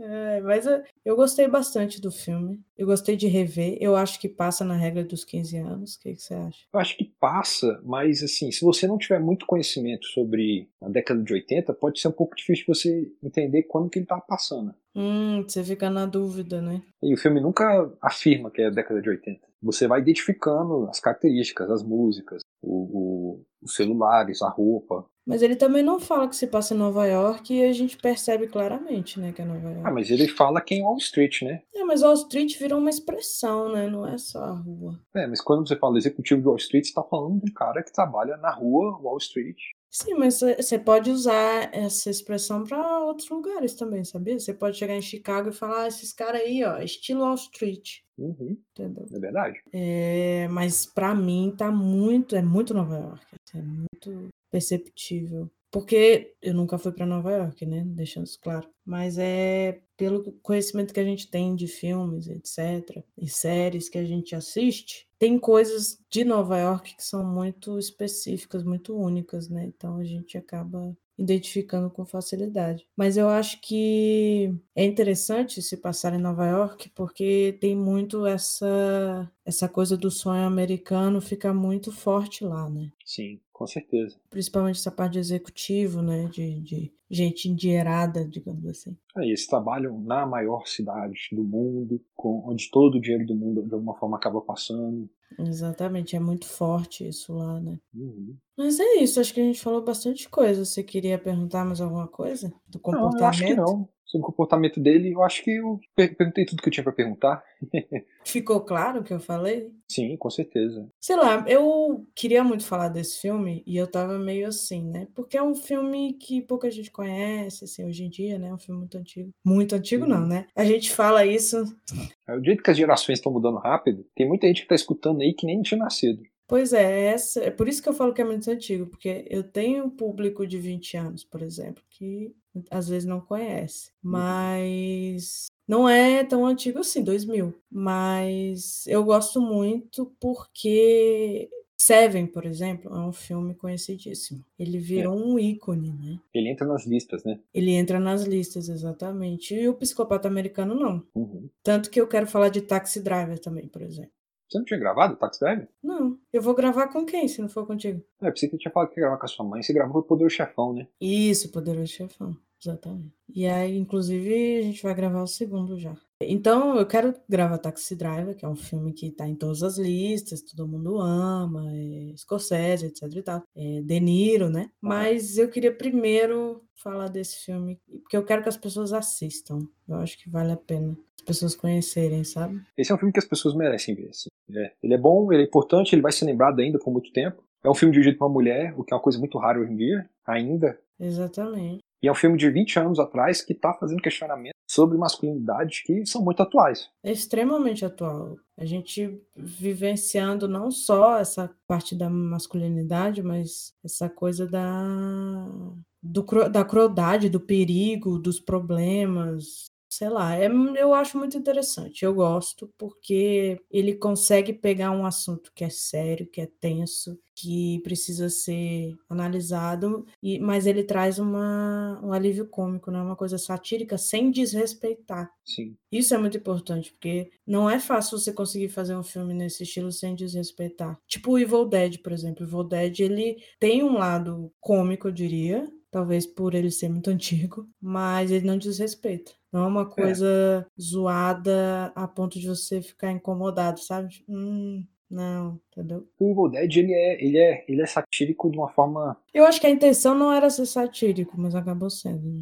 É, mas eu, gostei bastante do filme. Eu gostei de rever. Eu acho que passa na regra dos 15 anos. O que, que você acha? Eu acho que passa, mas assim, se você não tiver muito conhecimento sobre a década de 80, pode ser um pouco difícil você entender quando que ele tá passando. Hum, você fica na dúvida, né? E o filme nunca afirma que é a década de 80. Você vai identificando as características, as músicas, o- o- os celulares, a roupa. Mas ele também não fala que se passa em Nova York e a gente percebe claramente, né, que é Nova York. Ah, mas ele fala que é em Wall Street, né? É, mas Wall Street virou uma expressão, né? Não é só a rua. É, mas quando você fala executivo de Wall Street, você tá falando de um cara que trabalha na rua Wall Street. Sim, mas você pode usar essa expressão para outros lugares também, sabia? Você pode chegar em Chicago e falar, ah, esses caras aí, ó, estilo Wall Street, Uhum, entendeu? é verdade. É, mas para mim tá muito, é muito Nova York, assim, é muito perceptível. Porque eu nunca fui para Nova York, né? Deixando isso claro. Mas é pelo conhecimento que a gente tem de filmes, etc., e séries que a gente assiste, tem coisas de Nova York que são muito específicas, muito únicas, né? Então a gente acaba identificando com facilidade. Mas eu acho que é interessante se passar em Nova York porque tem muito essa essa coisa do sonho americano fica muito forte lá, né? Sim, com certeza. Principalmente essa parte de executivo, né? De, de gente endinheirada, digamos assim. É, eles trabalham na maior cidade do mundo, com, onde todo o dinheiro do mundo de alguma forma acaba passando. Exatamente, é muito forte isso lá, né? Uhum. Mas é isso, acho que a gente falou bastante coisa. Você queria perguntar mais alguma coisa do comportamento? Não, acho que não. Sobre o comportamento dele, eu acho que eu per perguntei tudo que eu tinha para perguntar. Ficou claro o que eu falei? Sim, com certeza. Sei lá, eu queria muito falar desse filme e eu tava meio assim, né? Porque é um filme que pouca gente conhece, assim, hoje em dia, né? É um filme muito antigo. Muito antigo, não, né? A gente fala isso. É, o jeito que as gerações estão mudando rápido, tem muita gente que tá escutando aí que nem tinha nascido. Pois é, essa, é por isso que eu falo que é muito antigo, porque eu tenho um público de 20 anos, por exemplo, que às vezes não conhece, mas não é tão antigo assim, 2000. Mas eu gosto muito porque Seven, por exemplo, é um filme conhecidíssimo. Ele virou um ícone, né? Ele entra nas listas, né? Ele entra nas listas, exatamente. E o Psicopata Americano não. Uhum. Tanto que eu quero falar de Taxi Driver também, por exemplo. Você não tinha gravado o Taxi Driver? Não. Eu vou gravar com quem, se não for contigo? É, pensei que tinha falado que ia gravar com a sua mãe. Você gravou o Poderoso Chefão, né? Isso, Poderoso Chefão. Exatamente. E aí, inclusive, a gente vai gravar o segundo já. Então, eu quero gravar Taxi Driver, que é um filme que tá em todas as listas, todo mundo ama, é Scorsese, etc e tal. É De Niro, né? Mas eu queria primeiro falar desse filme, porque eu quero que as pessoas assistam. Eu acho que vale a pena as pessoas conhecerem, sabe? Esse é um filme que as pessoas merecem ver. Assim. É, ele é bom, ele é importante, ele vai ser lembrado ainda por muito tempo. É um filme dirigido por uma mulher, o que é uma coisa muito rara hoje em dia, ainda. Exatamente. E é um filme de 20 anos atrás que está fazendo questionamentos sobre masculinidade que são muito atuais. É extremamente atual. A gente vivenciando não só essa parte da masculinidade, mas essa coisa da, do, da crueldade, do perigo, dos problemas, sei lá, é, eu acho muito interessante. Eu gosto porque ele consegue pegar um assunto que é sério, que é tenso, que precisa ser analisado, e, mas ele traz uma, um alívio cômico, né? uma coisa satírica, sem desrespeitar. Sim. Isso é muito importante, porque não é fácil você conseguir fazer um filme nesse estilo sem desrespeitar. Tipo o Evil Dead, por exemplo. O Evil Dead, ele tem um lado cômico, eu diria, talvez por ele ser muito antigo, mas ele não desrespeita. Não é uma coisa é. zoada a ponto de você ficar incomodado, sabe? Hum, não, entendeu? O Evil Dead, ele é, ele, é, ele é satírico de uma forma... Eu acho que a intenção não era ser satírico, mas acabou sendo. Né?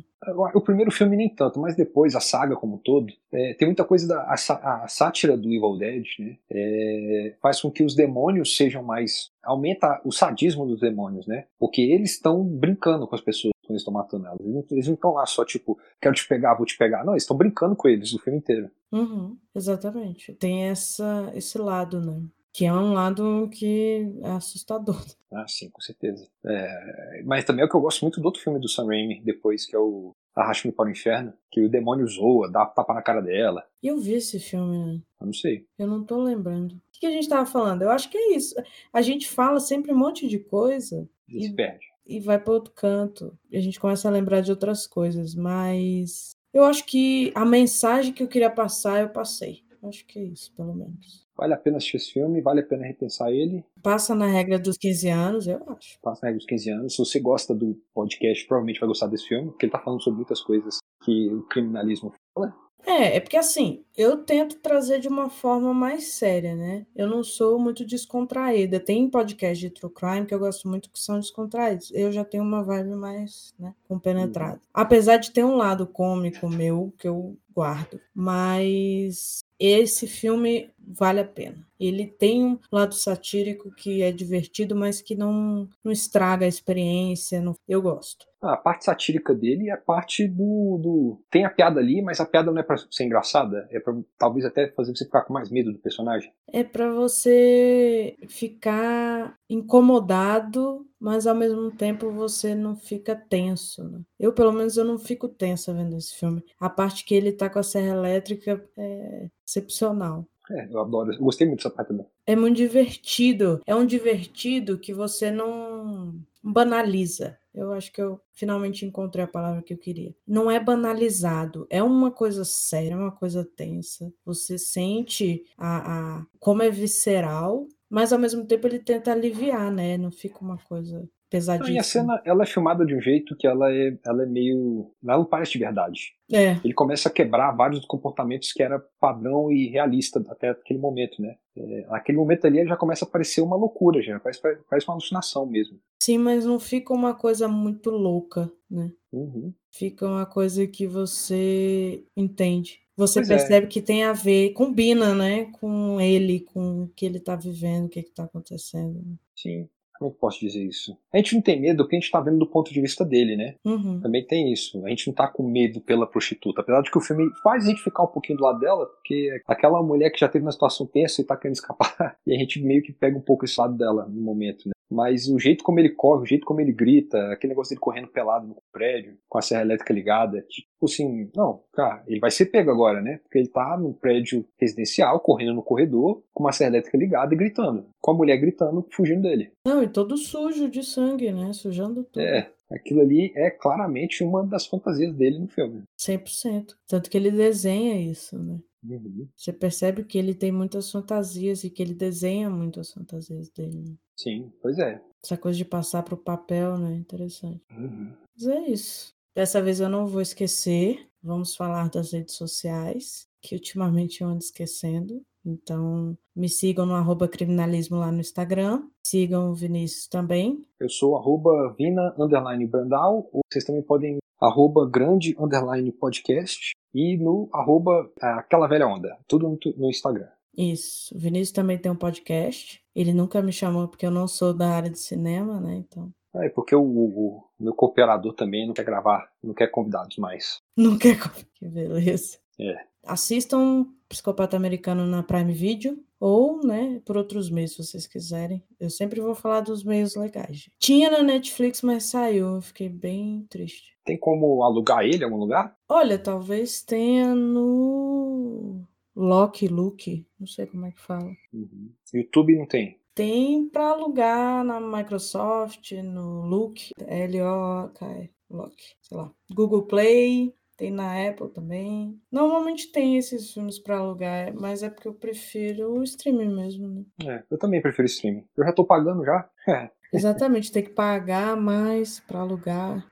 O primeiro filme nem tanto, mas depois a saga como um todo, é, tem muita coisa da a, a sátira do Evil Dead, né? É, faz com que os demônios sejam mais aumenta o sadismo dos demônios, né? Porque eles estão brincando com as pessoas quando eles estão matando elas. Eles não estão lá só tipo, quero te pegar, vou te pegar. Não, eles estão brincando com eles o filme inteiro. Uhum, exatamente. Tem essa esse lado, né? Que é um lado que é assustador. Ah, sim, com certeza. É, mas também é o que eu gosto muito do outro filme do Sam Raimi, depois, que é o Arraste-me para o Inferno, que o demônio zoa, dá tapa na cara dela. E eu vi esse filme, né? Eu não sei. Eu não tô lembrando. O que a gente tava falando? Eu acho que é isso. A gente fala sempre um monte de coisa. E, se perde. E vai para outro canto. E a gente começa a lembrar de outras coisas. Mas eu acho que a mensagem que eu queria passar, eu passei. Acho que é isso, pelo menos. Vale a pena assistir esse filme, vale a pena repensar ele. Passa na regra dos 15 anos, eu acho. Passa na regra dos 15 anos. Se você gosta do podcast, provavelmente vai gostar desse filme, porque ele tá falando sobre muitas coisas que o criminalismo fala. É, é porque assim, eu tento trazer de uma forma mais séria, né? Eu não sou muito descontraída. Tem podcast de true crime que eu gosto muito que são descontraídos. Eu já tenho uma vibe mais, né, compenetrada. Uhum. Apesar de ter um lado cômico meu que eu guardo, mas esse filme vale a pena. Ele tem um lado satírico que é divertido, mas que não, não estraga a experiência. Não... Eu gosto. A parte satírica dele é a parte do, do. Tem a piada ali, mas a piada não é pra ser engraçada. É pra talvez até fazer você ficar com mais medo do personagem. É para você ficar incomodado, mas ao mesmo tempo você não fica tenso. Né? Eu, pelo menos, eu não fico tensa vendo esse filme. A parte que ele tá com a serra elétrica é excepcional. É, eu adoro. Eu gostei muito dessa parte também. É muito divertido. É um divertido que você não banaliza. Eu acho que eu finalmente encontrei a palavra que eu queria. Não é banalizado, é uma coisa séria, uma coisa tensa. Você sente a, a como é visceral, mas ao mesmo tempo ele tenta aliviar, né? Não fica uma coisa pesadíssima. e a cena ela é filmada de um jeito que ela é, ela é meio. Ela não parece de verdade. É. Ele começa a quebrar vários comportamentos que era padrão e realista até aquele momento, né? É, naquele momento ali já começa a parecer uma loucura, já parece, parece uma alucinação mesmo. Sim, mas não fica uma coisa muito louca, né? Uhum. Fica uma coisa que você entende. Você Pois é. percebe que tem a ver, combina, né, com ele, com o que ele tá vivendo, o que que tá acontecendo. Sim. Como é que eu posso dizer isso? A gente não tem medo porque a gente tá vendo do ponto de vista dele, né? Uhum. Também tem isso. A gente não tá com medo pela prostituta. Apesar de que o filme faz a gente ficar um pouquinho do lado dela, porque aquela mulher que já teve uma situação tensa e tá querendo escapar, e a gente meio que pega um pouco esse lado dela no momento, né? Mas o jeito como ele corre, o jeito como ele grita, aquele negócio dele correndo pelado no prédio, com a serra elétrica ligada, tipo assim, não, cara, ele vai ser pego agora, né? Porque ele tá no prédio residencial, correndo no corredor, com uma serra elétrica ligada e gritando. Com a mulher gritando, fugindo dele. Não, e todo sujo de sangue, né, sujando tudo. É, aquilo ali é claramente uma das fantasias dele no filme. 100%. Tanto que ele desenha isso, né? Uhum. Você percebe que ele tem muitas fantasias e que ele desenha muito as fantasias dele. né? Sim, pois é. Essa coisa de passar pro papel, né? Interessante. Uhum. Mas é isso. Dessa vez eu não vou esquecer. Vamos falar das redes sociais, que ultimamente eu ando esquecendo. Então, me sigam no arroba criminalismo lá no Instagram. Sigam o Vinícius também. Eu sou arroba Vina underline Brandal, vocês também podem arroba grande underline podcast e no arroba ah, aquela velha onda. Tudo no, Instagram. Isso. O Vinícius também tem um podcast. Ele nunca me chamou porque eu não sou da área de cinema, né? Então, É, porque o, o- meu cooperador também não quer gravar, não quer convidados mais. não quer. Que beleza. É. Assistam Psicopata Americano na Prime Video ou, né, por outros meios, se vocês quiserem. Eu sempre vou falar dos meios legais. Tinha na Netflix, mas saiu. Eu fiquei bem triste. Tem como alugar ele em algum lugar? Olha, talvez tenha no Loki, Luke, não sei como é que fala. Uhum. YouTube não tem. Tem para alugar na Microsoft, no Look, L-O-K, Loki, sei lá. Google Play, tem na Apple também. Normalmente tem esses filmes para alugar, mas é porque eu prefiro o streaming mesmo, né? É, eu também prefiro streaming. Eu já tô pagando já. Exatamente, tem que pagar mais para alugar,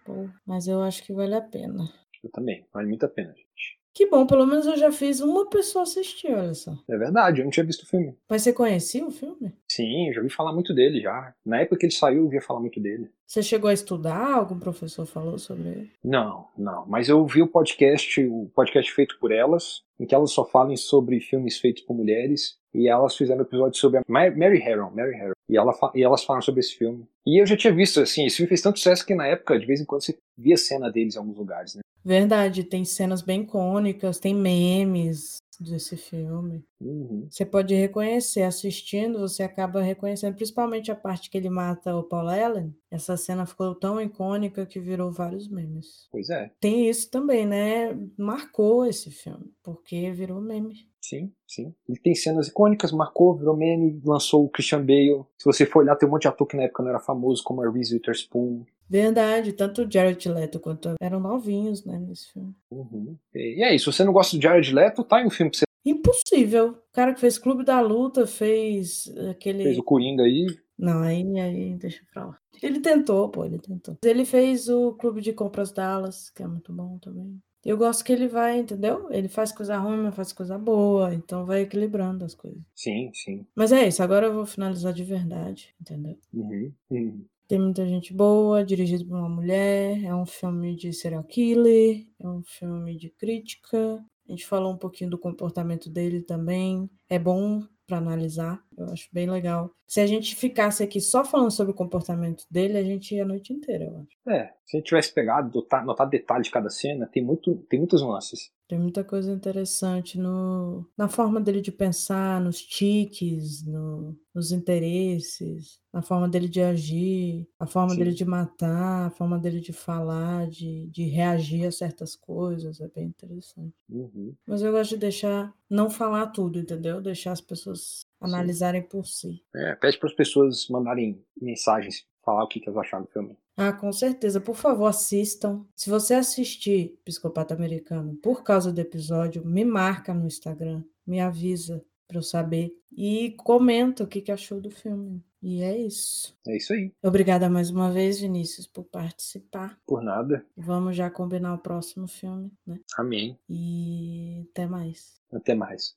mas eu acho que vale a pena. Eu também. Vale muito a pena. Que bom, pelo menos eu já fiz uma pessoa assistir, olha só. É verdade, eu não tinha visto o filme. Mas você conhecia o filme? Sim, eu já ouvi falar muito dele já. Na época que ele saiu, eu ouvia falar muito dele. Você chegou a estudar? Algum professor falou sobre ele? Não, não. Mas eu ouvi o podcast, o podcast feito por elas, em que elas só falam sobre filmes feitos por mulheres. E elas fizeram um episódio sobre a Ma- Mary Harron, Mary Harron. E, ela e elas falam sobre esse filme. E eu já tinha visto, assim, esse filme fez tanto sucesso que na época, de vez em quando, você via cena deles em alguns lugares, né? Verdade, tem cenas bem icônicas, tem memes desse filme. Uhum. Você pode reconhecer, assistindo, você acaba reconhecendo, principalmente a parte que ele mata o Paul Allen. Essa cena ficou tão icônica que virou vários memes. Pois é. Tem isso também, né? Marcou esse filme, porque virou meme. Sim, sim. Ele tem cenas icônicas, marcou, virou meme, lançou o Christian Bale. Se você for olhar, tem um monte de ator que na época não era famoso, como a Reese Witherspoon. Verdade, tanto o Jared Leto quanto eram novinhos, né, nesse filme. Uhum. E é isso, se você não gosta do Jared Leto, tá aí um filme pra você Impossível. O cara que fez Clube da Luta fez aquele. fez o Coringa aí. Não, aí, aí deixa pra lá. Ele tentou, pô, ele tentou. Ele fez o Clube de Compras Dallas, que é muito bom também. Eu gosto que ele vai, entendeu? Ele faz coisa ruim, mas faz coisa boa, então vai equilibrando as coisas. Sim, sim. Mas é isso, agora eu vou finalizar de verdade, entendeu? Uhum. Uhum. Tem muita gente boa, dirigido por uma mulher, é um filme de serial killer, é um filme de crítica. A gente falou um pouquinho do comportamento dele também. É bom para analisar, eu acho bem legal. Se a gente ficasse aqui só falando sobre o comportamento dele, a gente ia a noite inteira, eu acho. É, se a gente tivesse pegado, notar, detalhes de cada cena, tem, muito, tem muitos nuances. Tem muita coisa interessante no, na forma dele de pensar, nos tiques, no, nos interesses, na forma dele de agir, a forma Sim. dele de matar, a forma dele de falar, de, de reagir a certas coisas. É bem interessante. Uhum. Mas eu gosto de deixar, não falar tudo, entendeu? Deixar as pessoas analisarem por si. É, pede para as pessoas mandarem mensagens, falar o que, que elas acharam do filme. Ah, com certeza. Por favor, assistam. Se você assistir Psicopata Americano por causa do episódio, me marca no Instagram, me avisa para eu saber e comenta o que, que achou do filme. E é isso. É isso aí. Obrigada mais uma vez, Vinícius, por participar. Por nada. Vamos já combinar o próximo filme, né? Amém. E até mais. Até mais.